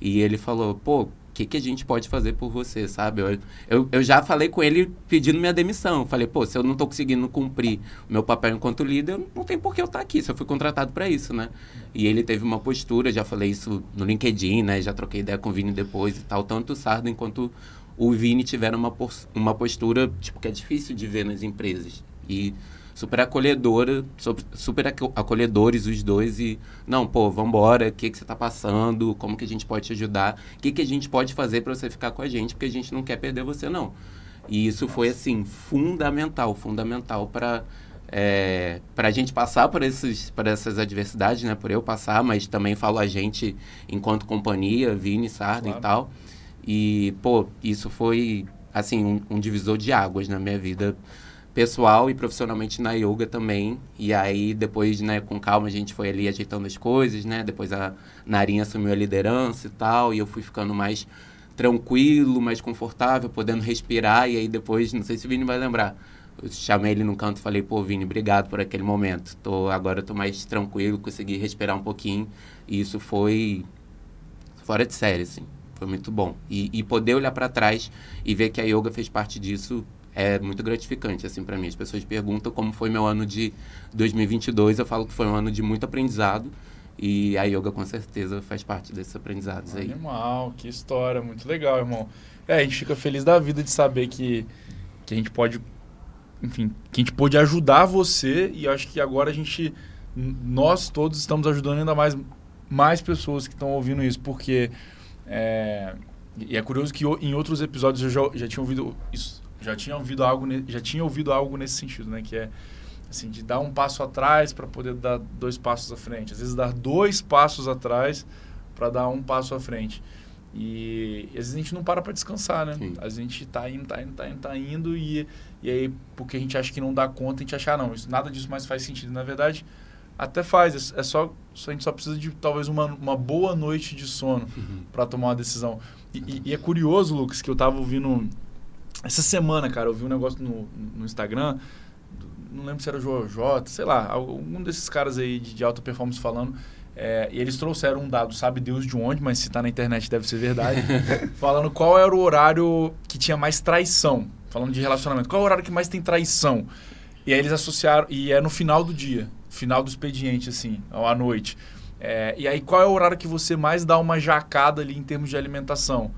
Speaker 2: E ele falou, pô, o que, que a gente pode fazer por você, sabe? Eu, eu, eu já falei com ele pedindo minha demissão. Falei, pô, se eu não tô conseguindo cumprir o meu papel enquanto líder, não tem por que eu estar aqui, se eu fui contratado para isso, né? E ele teve uma postura, já falei isso no LinkedIn, né? Já troquei ideia com o Vini depois e tal. Tanto o Sarden quanto o Vini tiveram uma, uma postura, tipo, que é difícil de ver nas empresas. E super acolhedora, super aco- acolhedores os dois e, não, pô, vambora, o que, que você tá passando, como que a gente pode te ajudar, o que, que a gente pode fazer para você ficar com a gente, porque a gente não quer perder você, não. E isso foi, assim, fundamental, fundamental para é, para a gente passar por, esses, por essas adversidades, né? Por eu passar, mas também falo a gente enquanto companhia, Vini, Sarden
Speaker 1: Claro.
Speaker 2: e tal. E, pô, isso foi, assim, um, um divisor de águas na minha vida pessoal e profissionalmente na yoga também. E aí, depois, né, com calma, a gente foi ali ajeitando as coisas, né? Depois a Narinha assumiu a liderança e tal, e eu fui ficando mais tranquilo, mais confortável, podendo respirar. E aí, depois, não sei se o Vini vai lembrar, eu chamei ele num canto e falei, pô, Vini, obrigado por aquele momento. Tô, agora eu tô mais tranquilo, consegui respirar um pouquinho. E isso foi fora de série, assim. Foi muito bom. E, e poder olhar para trás e ver que a yoga fez parte disso é muito gratificante, assim, para mim. As pessoas perguntam como foi meu ano de 2022. Eu falo que foi um ano de muito aprendizado. E a yoga, com certeza, faz parte desses aprendizados aí.
Speaker 1: Animal, que história, muito legal, irmão. É, a gente fica feliz da vida de saber que, que a gente pode, enfim, que a gente pôde ajudar você e acho que agora a gente, nós todos estamos ajudando ainda mais, mais pessoas que estão ouvindo isso, porque é, e é curioso que em outros episódios eu já, já tinha ouvido isso, já tinha ouvido algo, já tinha ouvido algo nesse sentido, né, que é assim, de dar um passo atrás para poder dar dois passos à frente, às vezes dar dois passos atrás para dar um passo à frente. E, às vezes a gente não para para descansar, né?
Speaker 2: Sim.
Speaker 1: A gente tá indo, tá indo, tá indo, tá indo e, e aí porque a gente acha que não dá conta, a gente acha, ah, não, isso, nada disso mais faz sentido. Na verdade, até faz, é, é só, a gente só precisa de talvez uma, uma boa noite de sono para tomar uma decisão. E, e- e é curioso, Lucas, que eu tava ouvindo essa semana, cara, eu vi um negócio no, no Instagram, não lembro se era o Jojo, sei lá, algum desses caras aí de, de alta performance falando. é, e eles trouxeram um dado, sabe Deus de onde, mas se tá na internet deve ser verdade. falando qual era o horário que tinha mais traição. Falando de relacionamento. Qual é o horário que mais tem traição? E aí eles associaram. E é no final do dia. Final do expediente, assim, à noite. É, e aí, qual é o horário que você mais dá uma jacada ali em termos de alimentação?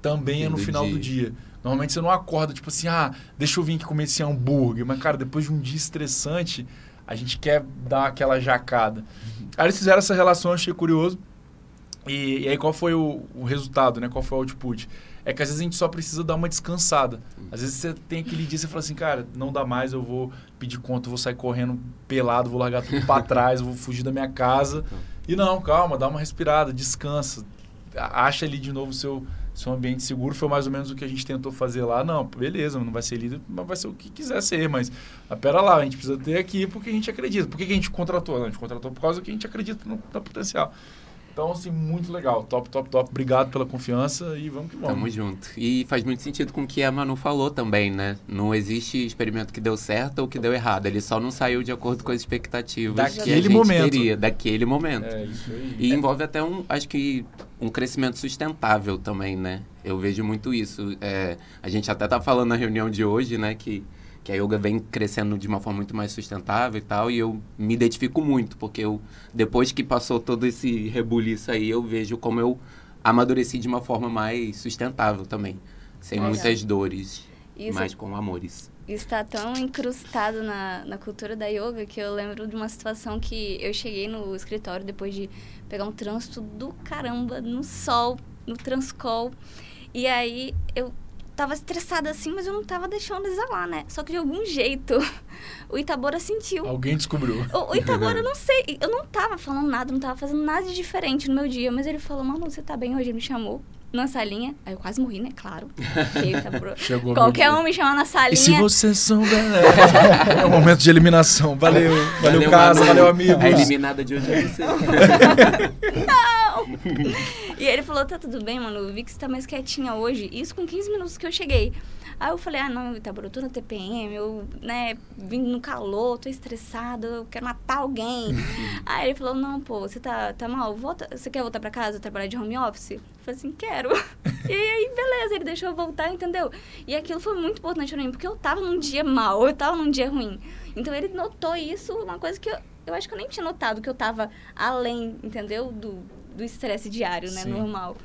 Speaker 1: Também é no final do dia. Normalmente você não acorda, tipo assim, ah, deixa eu vir aqui comer esse hambúrguer. Mas, cara, depois de um dia estressante, a gente quer dar aquela jacada. Aí eles fizeram essa relação, achei curioso. E, e aí qual foi o, o resultado, né? Qual foi o output? É que às vezes a gente só precisa dar uma descansada. Às vezes você tem aquele dia você fala assim, cara, não dá mais, eu vou pedir conta, eu vou sair correndo pelado, vou largar tudo para trás, vou fugir da minha casa. E não, calma, dá uma respirada, descansa. Acha ali de novo o seu, seu ambiente seguro. Foi mais ou menos o que a gente tentou fazer lá. Não, beleza, não vai ser líder, mas vai ser o que quiser ser. Mas, ah, pera lá, a gente precisa ter aqui porque a gente acredita. Por que, que a gente contratou? Não, a gente contratou por causa que a gente acredita no, no potencial. Então, assim, muito legal. Top, top, top. Obrigado pela confiança e vamos que vamos.
Speaker 2: Tamo junto. E faz muito sentido com o que a Manu falou também, né? Não existe experimento que deu certo ou que deu errado. Ele só não saiu de acordo com as expectativas
Speaker 1: daquele
Speaker 2: que a gente
Speaker 1: momento.
Speaker 2: teria. Daquele momento.
Speaker 1: É, isso aí.
Speaker 2: E envolve até um, acho que, um crescimento sustentável também, né? Eu vejo muito isso. É, a gente até tá falando na reunião de hoje, né, que, que a yoga vem crescendo de uma forma muito mais sustentável e tal, e eu me identifico muito, porque eu, depois que passou todo esse rebuliço aí, eu vejo como eu amadureci de uma forma mais sustentável também. Sem
Speaker 3: Legal.
Speaker 2: muitas dores,
Speaker 3: Isso
Speaker 2: mas com amores.
Speaker 3: está tão incrustado na, na cultura da yoga que eu lembro de uma situação que eu cheguei no escritório depois de pegar um trânsito do caramba no sol, no transcol. E aí eu tava estressada assim, mas eu não tava deixando exalar, né? Só que de algum jeito o Itabora sentiu.
Speaker 1: Alguém descobriu.
Speaker 3: O, o Itabora, eu não sei, eu não tava falando nada, não tava fazendo nada de diferente no meu dia, mas ele falou, Manu, você tá bem hoje? Ele me chamou na salinha. Aí eu quase morri, né? Claro.
Speaker 1: Chegou
Speaker 3: Qualquer um me chama na
Speaker 1: E se
Speaker 3: salinha.
Speaker 1: você souber... É o momento de eliminação. Valeu, valeu, casa,
Speaker 2: Manu.
Speaker 1: valeu, amigos.
Speaker 2: A eliminada de hoje é você.
Speaker 3: E ele falou, tá tudo bem, mano, eu vi que você tá mais quietinha hoje. Isso com 15 minutos que eu cheguei. Aí eu falei, ah, não, Itabora, eu tô na TPM, eu, né, vim no calor, tô estressada, eu quero matar alguém. Aí ele falou, não, pô, você tá, tá mal, volta, você quer voltar pra casa, trabalhar de home office? Eu falei assim, quero. E aí, beleza, ele deixou eu voltar, entendeu? E aquilo foi muito importante pra mim, porque eu tava num dia mal, eu tava num dia ruim. Então ele notou isso, uma coisa que eu, eu acho que eu nem tinha notado, que eu tava além, entendeu? Do do estresse diário, né,
Speaker 1: Sim.
Speaker 3: normal.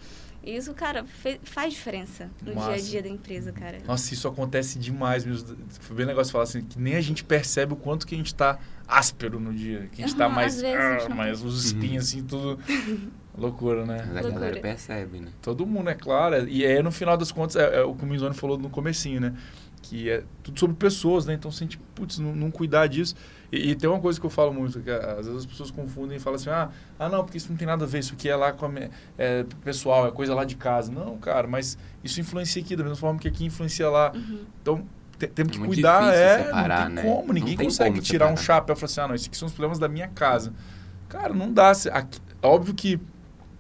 Speaker 3: E isso, cara, faz diferença no
Speaker 1: Massa.
Speaker 3: dia a dia da empresa, cara.
Speaker 1: Nossa, isso acontece demais mesmo. Foi bem legal você falar assim, que nem a gente percebe o quanto que a gente tá áspero no dia. Que a gente tá
Speaker 3: Aham,
Speaker 1: mais...
Speaker 3: vezes
Speaker 1: ah,
Speaker 3: não
Speaker 1: mais os espinhos assim, tudo... Loucura, né?
Speaker 2: Mas a
Speaker 3: Loucura.
Speaker 2: galera percebe, né?
Speaker 1: Todo mundo, é claro. E é no final das contas, é, é o que o Mizone falou no comecinho, né? Que é tudo sobre pessoas, né? Então, se a gente, putz, não, não cuidar disso... E, e tem uma coisa que eu falo muito, que ah, às vezes as pessoas confundem e falam assim, ah, ah, não, porque isso não tem nada a ver, isso aqui é lá com a é pessoal, é coisa lá de casa. Não, cara, mas isso influencia aqui, da mesma forma que aqui influencia lá.
Speaker 3: Uhum.
Speaker 1: Então, te- temos que
Speaker 2: É muito
Speaker 1: cuidar, é,
Speaker 2: separar,
Speaker 1: não tem
Speaker 2: né?
Speaker 1: como, ninguém
Speaker 2: tem
Speaker 1: consegue
Speaker 2: como
Speaker 1: tirar um chapéu e falar assim, ah, não, esses aqui são os problemas da minha casa. Cara, não dá. Aqui- óbvio que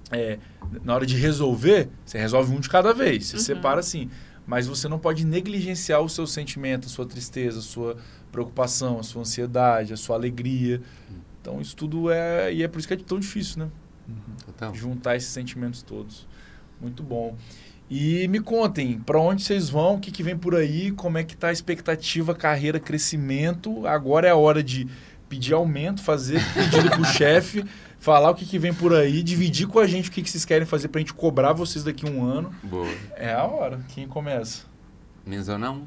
Speaker 1: é, na hora de resolver, você resolve um de cada vez, você
Speaker 3: Uhum.
Speaker 1: separa assim. Mas você não pode negligenciar o seu sentimento, a sua tristeza, a sua preocupação, a sua ansiedade, a sua alegria. Então, isso tudo é... E é por isso que é tão difícil, né?
Speaker 2: Total.
Speaker 1: juntar esses sentimentos todos. Muito bom. E me contem, para onde vocês vão, o que, que vem por aí, como é que tá a expectativa, carreira, crescimento. Agora é a hora de pedir aumento, fazer pedido pro chefe, falar o que, que vem por aí, dividir com a gente o que, que vocês querem fazer pra gente cobrar vocês daqui a um ano.
Speaker 2: Boa.
Speaker 1: É a hora. Quem começa?
Speaker 2: Menzo não?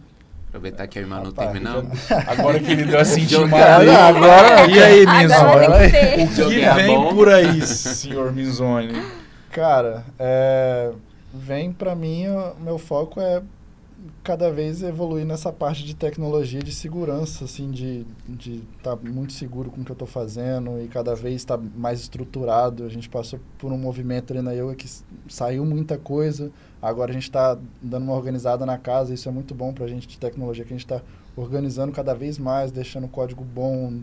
Speaker 2: Aproveitar que eu e o Manu
Speaker 4: Rapaz,
Speaker 2: terminamos.
Speaker 1: Agora que ele deu a sentir
Speaker 2: ali.
Speaker 1: Agora, e aí, Minzone? O que
Speaker 2: Jogar
Speaker 1: vem
Speaker 2: bom.
Speaker 1: por aí, senhor Minzone?
Speaker 4: Cara, é, vem pra mim, o meu foco é cada vez evoluir nessa parte de tecnologia, de segurança, assim, de estar muito seguro com o que eu estou fazendo e cada vez estar mais estruturado. A gente passou por um movimento ali na yoga que saiu muita coisa, agora a gente está dando uma organizada na casa, isso é muito bom para a gente de tecnologia, que a gente está organizando cada vez mais, deixando o código bom,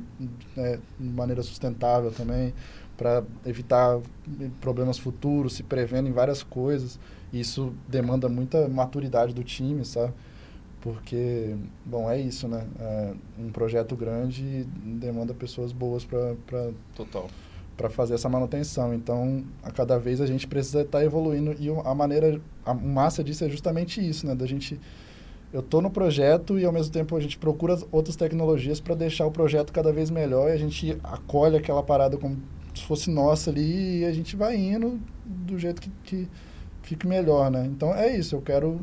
Speaker 4: é, de maneira sustentável também, para evitar problemas futuros, se prevendo em várias coisas. Isso demanda muita maturidade do time, sabe? Porque, bom, é isso, né? É um projeto grande demanda pessoas boas para
Speaker 1: Total.
Speaker 4: para fazer essa manutenção. Então, a cada vez a gente precisa estar evoluindo e a maneira, a massa disso é justamente isso, né? Da gente, eu tô no projeto e ao mesmo tempo a gente procura as outras tecnologias para deixar o projeto cada vez melhor e a gente acolhe aquela parada como se fosse nossa ali e a gente vai indo do jeito que, que fique melhor, né? Então é isso, eu quero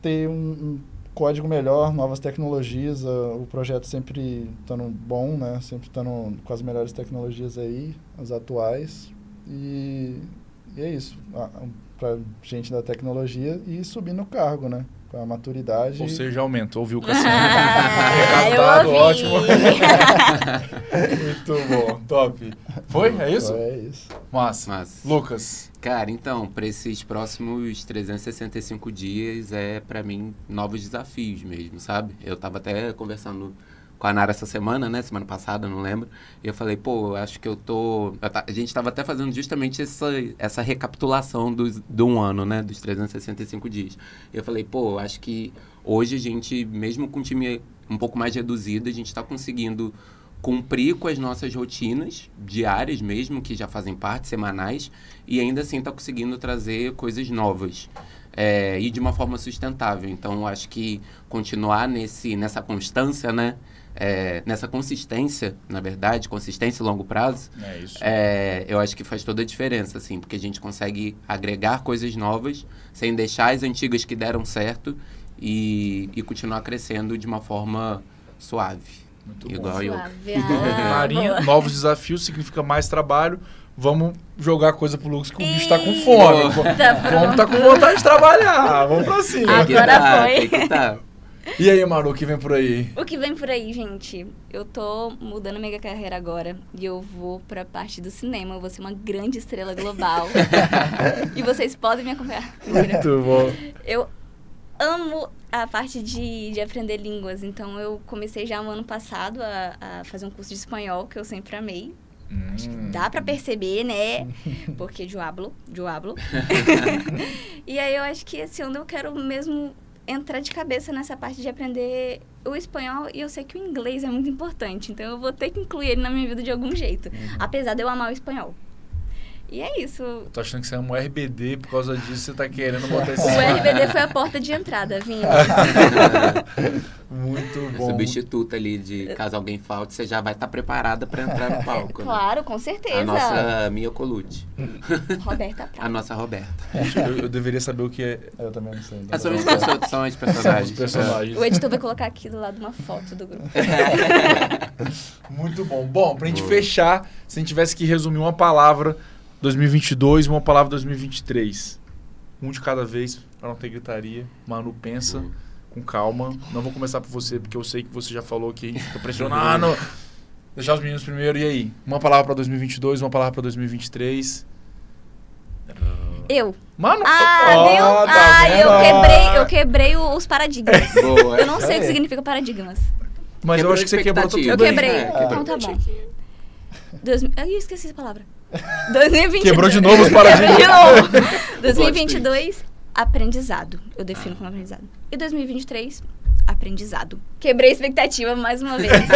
Speaker 4: ter um, um código melhor, novas tecnologias, ah, o projeto sempre estando bom, né? Sempre estando com as melhores tecnologias aí, as atuais. E, e é isso. Para gente da tecnologia e subir no cargo, né? Com a maturidade.
Speaker 1: Ou seja, aumenta. Ouviu o Cassiano?
Speaker 3: Ah, eu
Speaker 1: ótimo. Muito bom. Top. Foi? É isso?
Speaker 4: É isso.
Speaker 1: Massa.
Speaker 2: Mas,
Speaker 1: Lucas.
Speaker 2: cara, então, para esses próximos 365 dias é para mim novos desafios mesmo, sabe? Eu tava até conversando com a Nara essa semana, né? Semana passada, não lembro. E eu falei, pô, acho que eu tô. A gente tava até fazendo justamente essa, essa recapitulação de um ano, né? Dos 365 dias. E eu falei, pô, acho que hoje a gente, mesmo com um time um pouco mais reduzido, a gente tá conseguindo cumprir com as nossas rotinas diárias mesmo, que já fazem parte, semanais, e ainda assim está conseguindo trazer coisas novas. É, e de uma forma sustentável. Então, acho que continuar nesse, nessa constância, né? É, nessa consistência, na verdade, consistência a longo prazo,
Speaker 1: É isso.
Speaker 2: é, eu acho que faz toda a diferença, assim, porque a gente consegue agregar coisas novas sem deixar as antigas que deram certo e, e continuar crescendo de uma forma suave.
Speaker 1: Muito bom.
Speaker 2: Igual eu.
Speaker 3: Suave. Ah,
Speaker 1: Marinha, novos desafios significa mais trabalho. Vamos jogar coisa pro Lucas que o bicho tá com fome.
Speaker 3: tá
Speaker 1: Vamos tá com vontade de trabalhar. Vamos pra cima.
Speaker 2: Tem que
Speaker 3: Agora
Speaker 2: tá,
Speaker 3: foi.
Speaker 2: Que.
Speaker 1: E aí, Maru, o que vem por aí?
Speaker 3: O que vem por aí, gente? Eu tô mudando minha carreira agora e eu vou pra parte do cinema. Eu vou ser uma grande estrela global. e vocês podem me acompanhar.
Speaker 1: Muito bom.
Speaker 3: Eu amo a parte de, de aprender línguas. Então, eu comecei já no ano passado a, a fazer um curso de espanhol, que eu sempre amei.
Speaker 1: Hum.
Speaker 3: Dá pra perceber, né? Porque eu hablo. e aí eu acho que esse ano eu quero mesmo entrar de cabeça nessa parte de aprender o espanhol e eu sei que o inglês é muito importante, então eu vou ter que incluir ele na minha vida de algum jeito, apesar de eu amar o espanhol. E é isso.
Speaker 1: Tô achando que você ama o RBD, por causa disso você tá querendo botar esse...
Speaker 3: O RBD foi a porta de entrada, Vinho.
Speaker 1: Muito bom.
Speaker 2: Substituta ali de caso alguém falte, você já vai estar preparada para entrar no palco. né?
Speaker 3: Claro, com certeza.
Speaker 2: A nossa Mia Colucci,
Speaker 3: Roberta
Speaker 2: a
Speaker 3: Prata.
Speaker 2: nossa Roberta.
Speaker 1: Eu, eu deveria saber o que é
Speaker 4: Eu também não sei.
Speaker 2: Ah, são, os perso- são os personagens.
Speaker 1: personagens.
Speaker 3: O editor vai colocar aqui do lado uma foto do grupo.
Speaker 1: Muito bom. Bom, pra gente
Speaker 2: Boa.
Speaker 1: fechar, se a gente tivesse que resumir uma palavra 2022 e uma palavra 2023. Um de cada vez, pra não ter gritaria. Manu, pensa
Speaker 2: Boa.
Speaker 1: com calma. Não vou começar por você, porque eu sei que você já falou que a gente fica pressionando. Deixar os meninos primeiro. E aí? Uma palavra pra 2022, uma palavra pra 2023.
Speaker 3: Eu.
Speaker 1: Mano,
Speaker 3: Ah,
Speaker 1: ó,
Speaker 3: viu?
Speaker 1: tá
Speaker 3: ah,
Speaker 1: vendo?
Speaker 3: eu quebrei, eu quebrei os paradigmas.
Speaker 2: Boa.
Speaker 3: Eu não sei o que
Speaker 4: Aí.
Speaker 3: significa paradigmas.
Speaker 1: Mas eu
Speaker 2: Quebrou
Speaker 1: acho que você quebrou tudo.
Speaker 3: Eu quebrei.
Speaker 2: É,
Speaker 3: então tá bom. Dois, eu esqueci essa palavra. 2022.
Speaker 1: Quebrou de novo os paradigmas.
Speaker 3: De novo. 2022, aprendizado. Eu defino como aprendizado. E 2023, aprendizado. Quebrei a expectativa mais uma vez.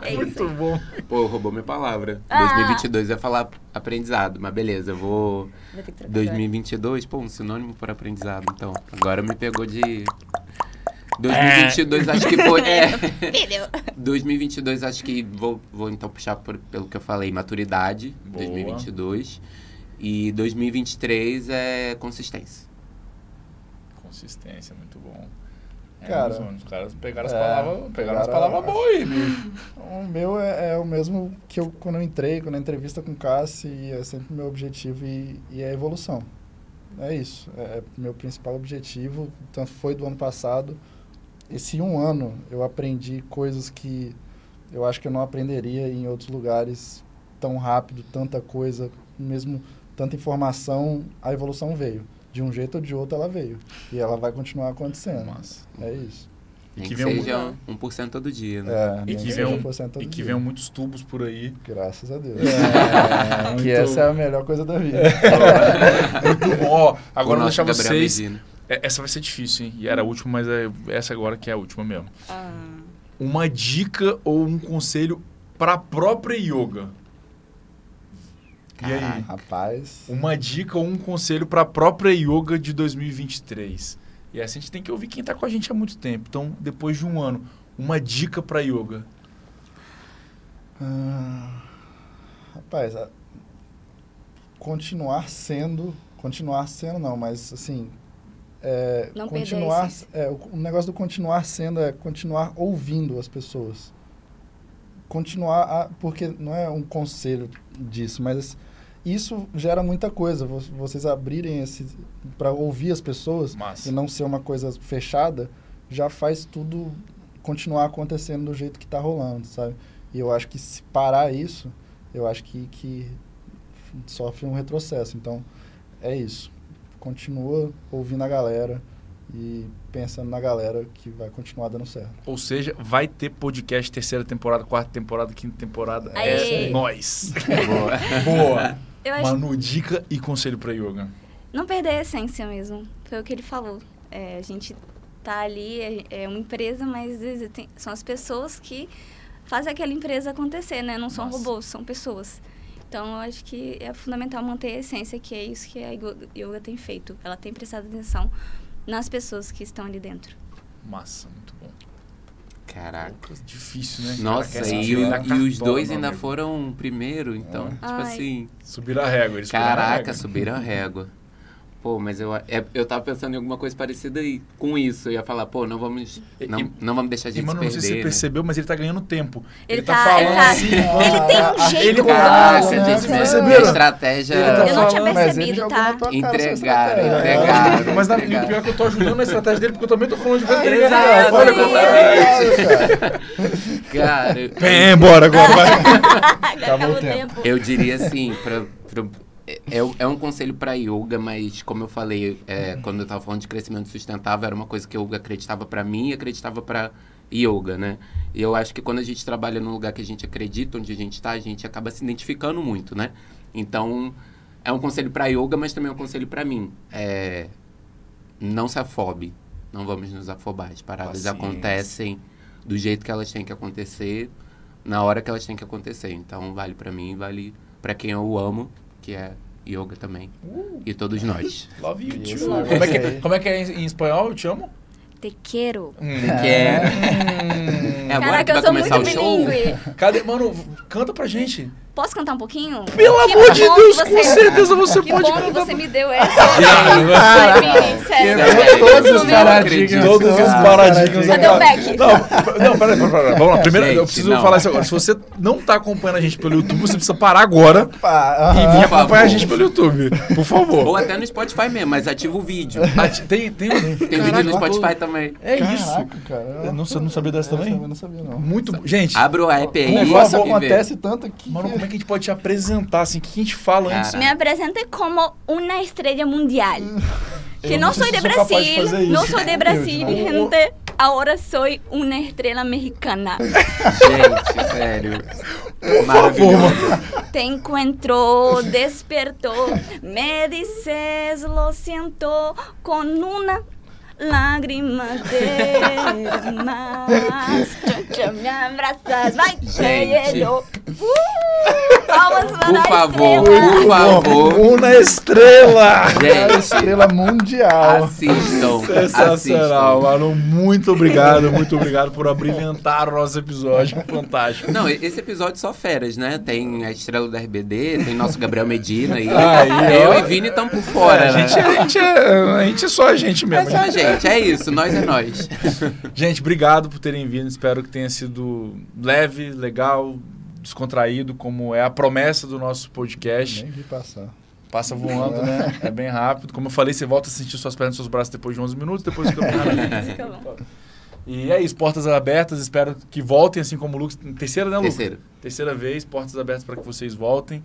Speaker 3: É isso.
Speaker 1: Muito bom.
Speaker 2: Pô, roubou minha palavra.
Speaker 3: Ah.
Speaker 2: 2022 ia falar aprendizado, mas beleza, eu vou.
Speaker 3: Vou ter que trocar
Speaker 2: 2022, pô, um sinônimo para aprendizado, então. Agora me pegou de. 2022 acho que foi. É.
Speaker 3: agora. Entendeu?
Speaker 2: 2022 acho que vou, vou então puxar por- pelo que eu falei, maturidade.
Speaker 1: Boa.
Speaker 2: 2022. E 2023 é consistência.
Speaker 1: Consistência, muito bom. É,
Speaker 4: Cara,
Speaker 1: os caras pegaram as
Speaker 4: é,
Speaker 1: palavras, pegaram as palavras boas aí, bicho.
Speaker 4: O meu é, é o mesmo que eu quando eu entrei, quando a entrevista com o Cassi, e é sempre o meu objetivo e, e é a evolução. É isso. É, é meu principal objetivo. Tanto foi do ano passado. Esse um ano eu aprendi coisas que eu acho que eu não aprenderia em outros lugares tão rápido, tanta coisa, mesmo tanta informação, a evolução veio. De um jeito ou de outro ela veio. E ela vai continuar acontecendo.
Speaker 1: Massa.
Speaker 4: É isso.
Speaker 1: E que
Speaker 2: que
Speaker 1: vem um-
Speaker 2: seja 1% todo dia, né?
Speaker 4: É,
Speaker 1: E que,
Speaker 4: cento todo
Speaker 1: e que
Speaker 4: dia.
Speaker 1: venham muitos tubos por aí.
Speaker 4: Graças a Deus.
Speaker 1: É,
Speaker 4: que essa é a melhor coisa da vida.
Speaker 1: Muito bom. Ó, agora eu vou deixar vocês. É, Essa vai ser difícil, hein? E era a última, mas é essa agora que é a última mesmo.
Speaker 3: Ah,
Speaker 1: Uma dica ou um conselho pra própria yoga. E aí?
Speaker 2: Caraca.
Speaker 4: Rapaz.
Speaker 1: Uma dica ou um conselho pra própria yoga de 2023. E essa a gente tem que ouvir quem tá com a gente há muito tempo. Então, depois de um ano, uma dica pra yoga.
Speaker 4: ah, rapaz, a- continuar sendo. Continuar sendo não, mas assim. É,
Speaker 3: Não
Speaker 4: continuar, é, o, negócio do continuar sendo é continuar ouvindo as pessoas. Continuar, a, porque não é um conselho disso, mas isso gera muita coisa. vo- Vocês abrirem esse para ouvir as pessoas
Speaker 1: Massa.
Speaker 4: e não ser uma coisa fechada, já faz tudo continuar acontecendo do jeito que está rolando, sabe? E eu acho que se parar isso, eu acho que, que sofre um retrocesso. Então, é isso. Continua ouvindo a galera e pensando na galera que vai continuar dando certo.
Speaker 1: Ou seja, vai ter podcast terceira temporada, quarta temporada, quinta temporada.
Speaker 3: Aê.
Speaker 1: É nós.
Speaker 2: Boa.
Speaker 1: Boa.
Speaker 3: Eu acho
Speaker 1: Manu, dica e conselho pra yoga.
Speaker 3: não perder a essência mesmo. Foi o que ele falou. É, a gente tá ali, é, é uma empresa, mas são as pessoas que fazem aquela empresa acontecer, né? Não são
Speaker 1: Nossa.
Speaker 3: robôs, são pessoas. Então, eu acho que é fundamental manter a essência, que é isso que a yoga tem feito. Ela tem prestado atenção nas pessoas que estão ali dentro.
Speaker 1: Massa, muito bom.
Speaker 2: Caraca.
Speaker 1: Difícil, né?
Speaker 2: Nossa, e, o- e os dois ainda
Speaker 1: amigo.
Speaker 2: foram primeiro, então,
Speaker 1: É.
Speaker 2: tipo
Speaker 3: Ai.
Speaker 2: assim.
Speaker 1: Subiram a régua. Eles subiram a
Speaker 2: Caraca,
Speaker 1: régua.
Speaker 2: subiram a régua. Pô, mas eu, é- eu tava pensando em alguma coisa parecida aí com isso. Eu ia falar, pô, não vamos, não,
Speaker 1: e-
Speaker 2: não vamos deixar a gente
Speaker 1: mano,
Speaker 2: se
Speaker 1: não sei se você
Speaker 2: né?
Speaker 1: percebeu, mas ele tá ganhando tempo.
Speaker 3: Ele
Speaker 1: tá,
Speaker 3: tá-
Speaker 1: falando
Speaker 3: ele tá-
Speaker 1: assim.
Speaker 3: Ele tem um jeito
Speaker 1: ele
Speaker 3: bom.
Speaker 2: Caraca,
Speaker 1: né?
Speaker 2: gente,
Speaker 1: Vocês
Speaker 2: minha,
Speaker 1: perceberam?
Speaker 2: minha estratégia...
Speaker 1: Ele tá
Speaker 3: Eu não tinha
Speaker 4: ele
Speaker 3: percebido, tá?
Speaker 2: Entregaram, entregaram.
Speaker 1: Mas na, o
Speaker 2: Entregaram.
Speaker 1: pior é que eu tô ajudando na estratégia dele, porque eu também tô falando de coisa que ele
Speaker 2: Exato,
Speaker 1: ganha. Olha como
Speaker 2: exatamente.
Speaker 4: cara.
Speaker 2: Cara,
Speaker 1: Vem embora agora, vai.
Speaker 3: Acabou
Speaker 4: o tempo.
Speaker 2: Eu diria assim, pra- é, é um conselho para yoga, mas como eu falei, é, quando eu tava falando de crescimento sustentável, era uma coisa que eu acreditava para mim e acreditava para yoga, né? E eu acho que quando a gente trabalha num lugar que a gente acredita, onde a gente está, a gente acaba se identificando muito, né? Então, é um conselho para yoga, mas também é um conselho para mim. É, não se afobe, não vamos nos afobar. As paradas
Speaker 1: Paciência.
Speaker 2: acontecem do jeito que elas têm que acontecer, na hora que elas têm que acontecer. Então, vale para mim, vale para quem eu amo, que é yoga também. E todos nós.
Speaker 1: Love you
Speaker 4: Isso,
Speaker 1: too.
Speaker 4: love
Speaker 1: Como é, que, como é que é em, em espanhol? Eu te amo?
Speaker 3: Te quero.
Speaker 2: Que é... É agora
Speaker 3: Caraca,
Speaker 2: que
Speaker 3: eu
Speaker 2: vai
Speaker 3: sou
Speaker 2: começar
Speaker 3: muito
Speaker 2: o show?
Speaker 3: bilíngue.
Speaker 1: Cadê? Mano, canta pra gente.
Speaker 3: Posso cantar um pouquinho?
Speaker 1: Pelo
Speaker 3: Que
Speaker 1: amor de Deus,
Speaker 3: que
Speaker 1: com certeza você
Speaker 3: Que
Speaker 1: pode
Speaker 3: bom que
Speaker 1: cantar.
Speaker 3: você me deu essa. Todos os
Speaker 4: paradigmas.
Speaker 1: Todos os
Speaker 4: Ah,
Speaker 1: paradigmas.
Speaker 3: Cadê o back?
Speaker 1: Não, não, peraí, peraí, peraí. Vamos lá. Primeiro, eu preciso
Speaker 2: não.
Speaker 1: falar isso agora. Se você não tá acompanhando a gente pelo YouTube, você precisa parar agora e vir acompanhar a gente pelo YouTube. Por
Speaker 2: Ou
Speaker 1: favor.
Speaker 2: até no Spotify mesmo, mas ativa o vídeo.
Speaker 1: Ati- Tem, tem, um-
Speaker 2: Tem
Speaker 1: Caraca,
Speaker 2: vídeo no Spotify também.
Speaker 1: É isso.
Speaker 4: Caraca, cara.
Speaker 1: Eu não, você não sabia dessa
Speaker 4: Essa
Speaker 1: também?
Speaker 4: Eu não sabia, não.
Speaker 1: Muito. Gente,
Speaker 2: Abre o app aí
Speaker 4: O negócio acontece tanto aqui.
Speaker 1: mano, como é que a gente pode te apresentar assim? O que a gente fala antes?
Speaker 3: Me apresente como uma estrella mundial. Que
Speaker 1: Eu
Speaker 3: não
Speaker 1: não
Speaker 3: de
Speaker 1: sou de
Speaker 3: Brasil, no
Speaker 1: isso.
Speaker 3: soy de Brasil,
Speaker 1: Eu-
Speaker 3: gente. Ahora soy una estrella mexicana.
Speaker 2: Gente, sério. Maravilhoso.
Speaker 3: Te encuentro, despertó, me dices lo siento con una lágrima derramas. Me abrazas, vai,
Speaker 2: Gente.
Speaker 3: lleno. Uh, palmas para
Speaker 2: Por favor,
Speaker 3: estrela.
Speaker 2: por favor.
Speaker 1: Uma estrela!
Speaker 4: É
Speaker 2: Gente,
Speaker 4: estrela mundial.
Speaker 2: assistam.
Speaker 1: Sensacional,
Speaker 2: assistam.
Speaker 1: mano. Muito obrigado, muito obrigado por abrilhantar o nosso episódio. Fantástico.
Speaker 2: Não, esse episódio só feras, né? Tem a estrela da RBD, tem nosso Gabriel Medina aí.
Speaker 1: Aí,
Speaker 2: eu
Speaker 1: ó.
Speaker 2: e Vini estão por fora,
Speaker 1: a,
Speaker 2: né?
Speaker 1: gente, a, gente é, a gente é só a gente
Speaker 2: É
Speaker 1: mesmo.
Speaker 2: só a gente, é isso, nós é nós.
Speaker 1: Gente, obrigado por terem vindo. Espero que tenha sido leve, legal, descontraído, como é a promessa do nosso podcast.
Speaker 4: Nem vi passar.
Speaker 1: Passa voando, né? É bem rápido. Como eu falei, você volta a sentir suas pernas e seus braços depois de 11 minutos, depois fica bem. E é isso, portas abertas. Espero que voltem, assim como o Lucas. Terceira, né, Lucas?
Speaker 2: Terceiro.
Speaker 1: Terceira vez, portas abertas para que vocês voltem.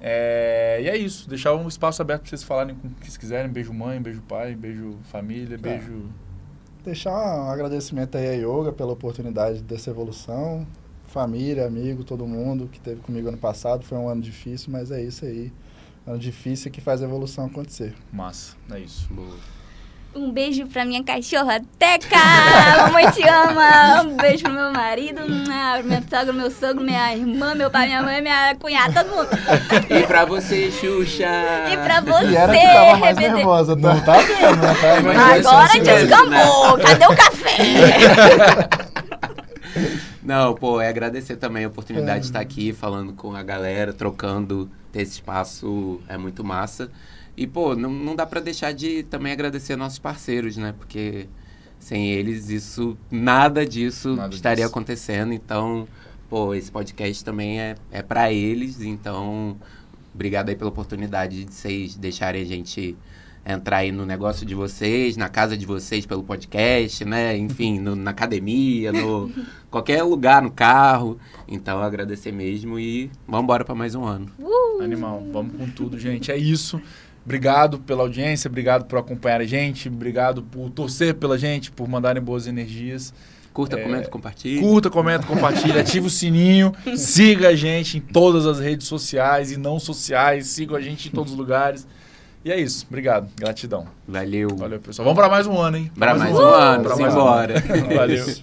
Speaker 1: É, E é isso, deixar um espaço aberto para vocês falarem com o que vocês quiserem. Beijo mãe, beijo pai, beijo família, beijo...
Speaker 4: Deixar um agradecimento aí a Yoga pela oportunidade dessa evolução. Família, amigo, todo mundo que esteve comigo ano passado. Foi um ano difícil, mas é isso aí. Ano difícil é que faz a evolução acontecer.
Speaker 1: Massa, é isso.
Speaker 2: Boa.
Speaker 3: Um beijo pra minha cachorra Teca, mamãe te ama. Um beijo pro meu marido, ah, meu sogro, meu sogro, minha irmã, meu pai, minha mãe, minha cunhada, todo mundo.
Speaker 2: E pra você, Xuxa!
Speaker 3: E pra você,
Speaker 4: e era que tava mais
Speaker 3: RBD.
Speaker 4: nervosa, tá? Não tá vendo, né? Tá?
Speaker 3: Agora descambou. Cadê o café?
Speaker 2: Não, pô, é agradecer também a oportunidade
Speaker 4: É.
Speaker 2: de estar aqui falando com a galera, trocando, ter esse espaço é muito massa. E, pô, não, não dá pra deixar de também agradecer nossos parceiros, né? Porque sem eles, isso, nada disso
Speaker 1: Nada
Speaker 2: estaria
Speaker 1: disso.
Speaker 2: acontecendo. Então, pô, esse podcast também é, é para eles. Então, obrigado aí pela oportunidade de vocês deixarem a gente entrar aí no negócio de vocês, na casa de vocês pelo podcast, né? Enfim, no, na academia, no qualquer lugar, no carro. Então, agradecer mesmo e vamos embora para mais um ano.
Speaker 3: Uh!
Speaker 1: Animal, vamos com tudo, gente. É isso. Obrigado pela audiência, obrigado por acompanhar a gente, obrigado por torcer pela gente, por mandarem boas energias.
Speaker 2: Curta,
Speaker 1: É,
Speaker 2: comenta, compartilha.
Speaker 1: Curta, comenta, compartilha, ativa o sininho, siga a gente em todas as redes sociais e não sociais, siga a gente em todos os lugares. E é isso, obrigado, gratidão.
Speaker 2: Valeu.
Speaker 1: Valeu, pessoal. Vamos para mais um ano, hein?
Speaker 2: Para mais um
Speaker 1: ano.
Speaker 2: ano,
Speaker 1: Pra mais um ano. Valeu.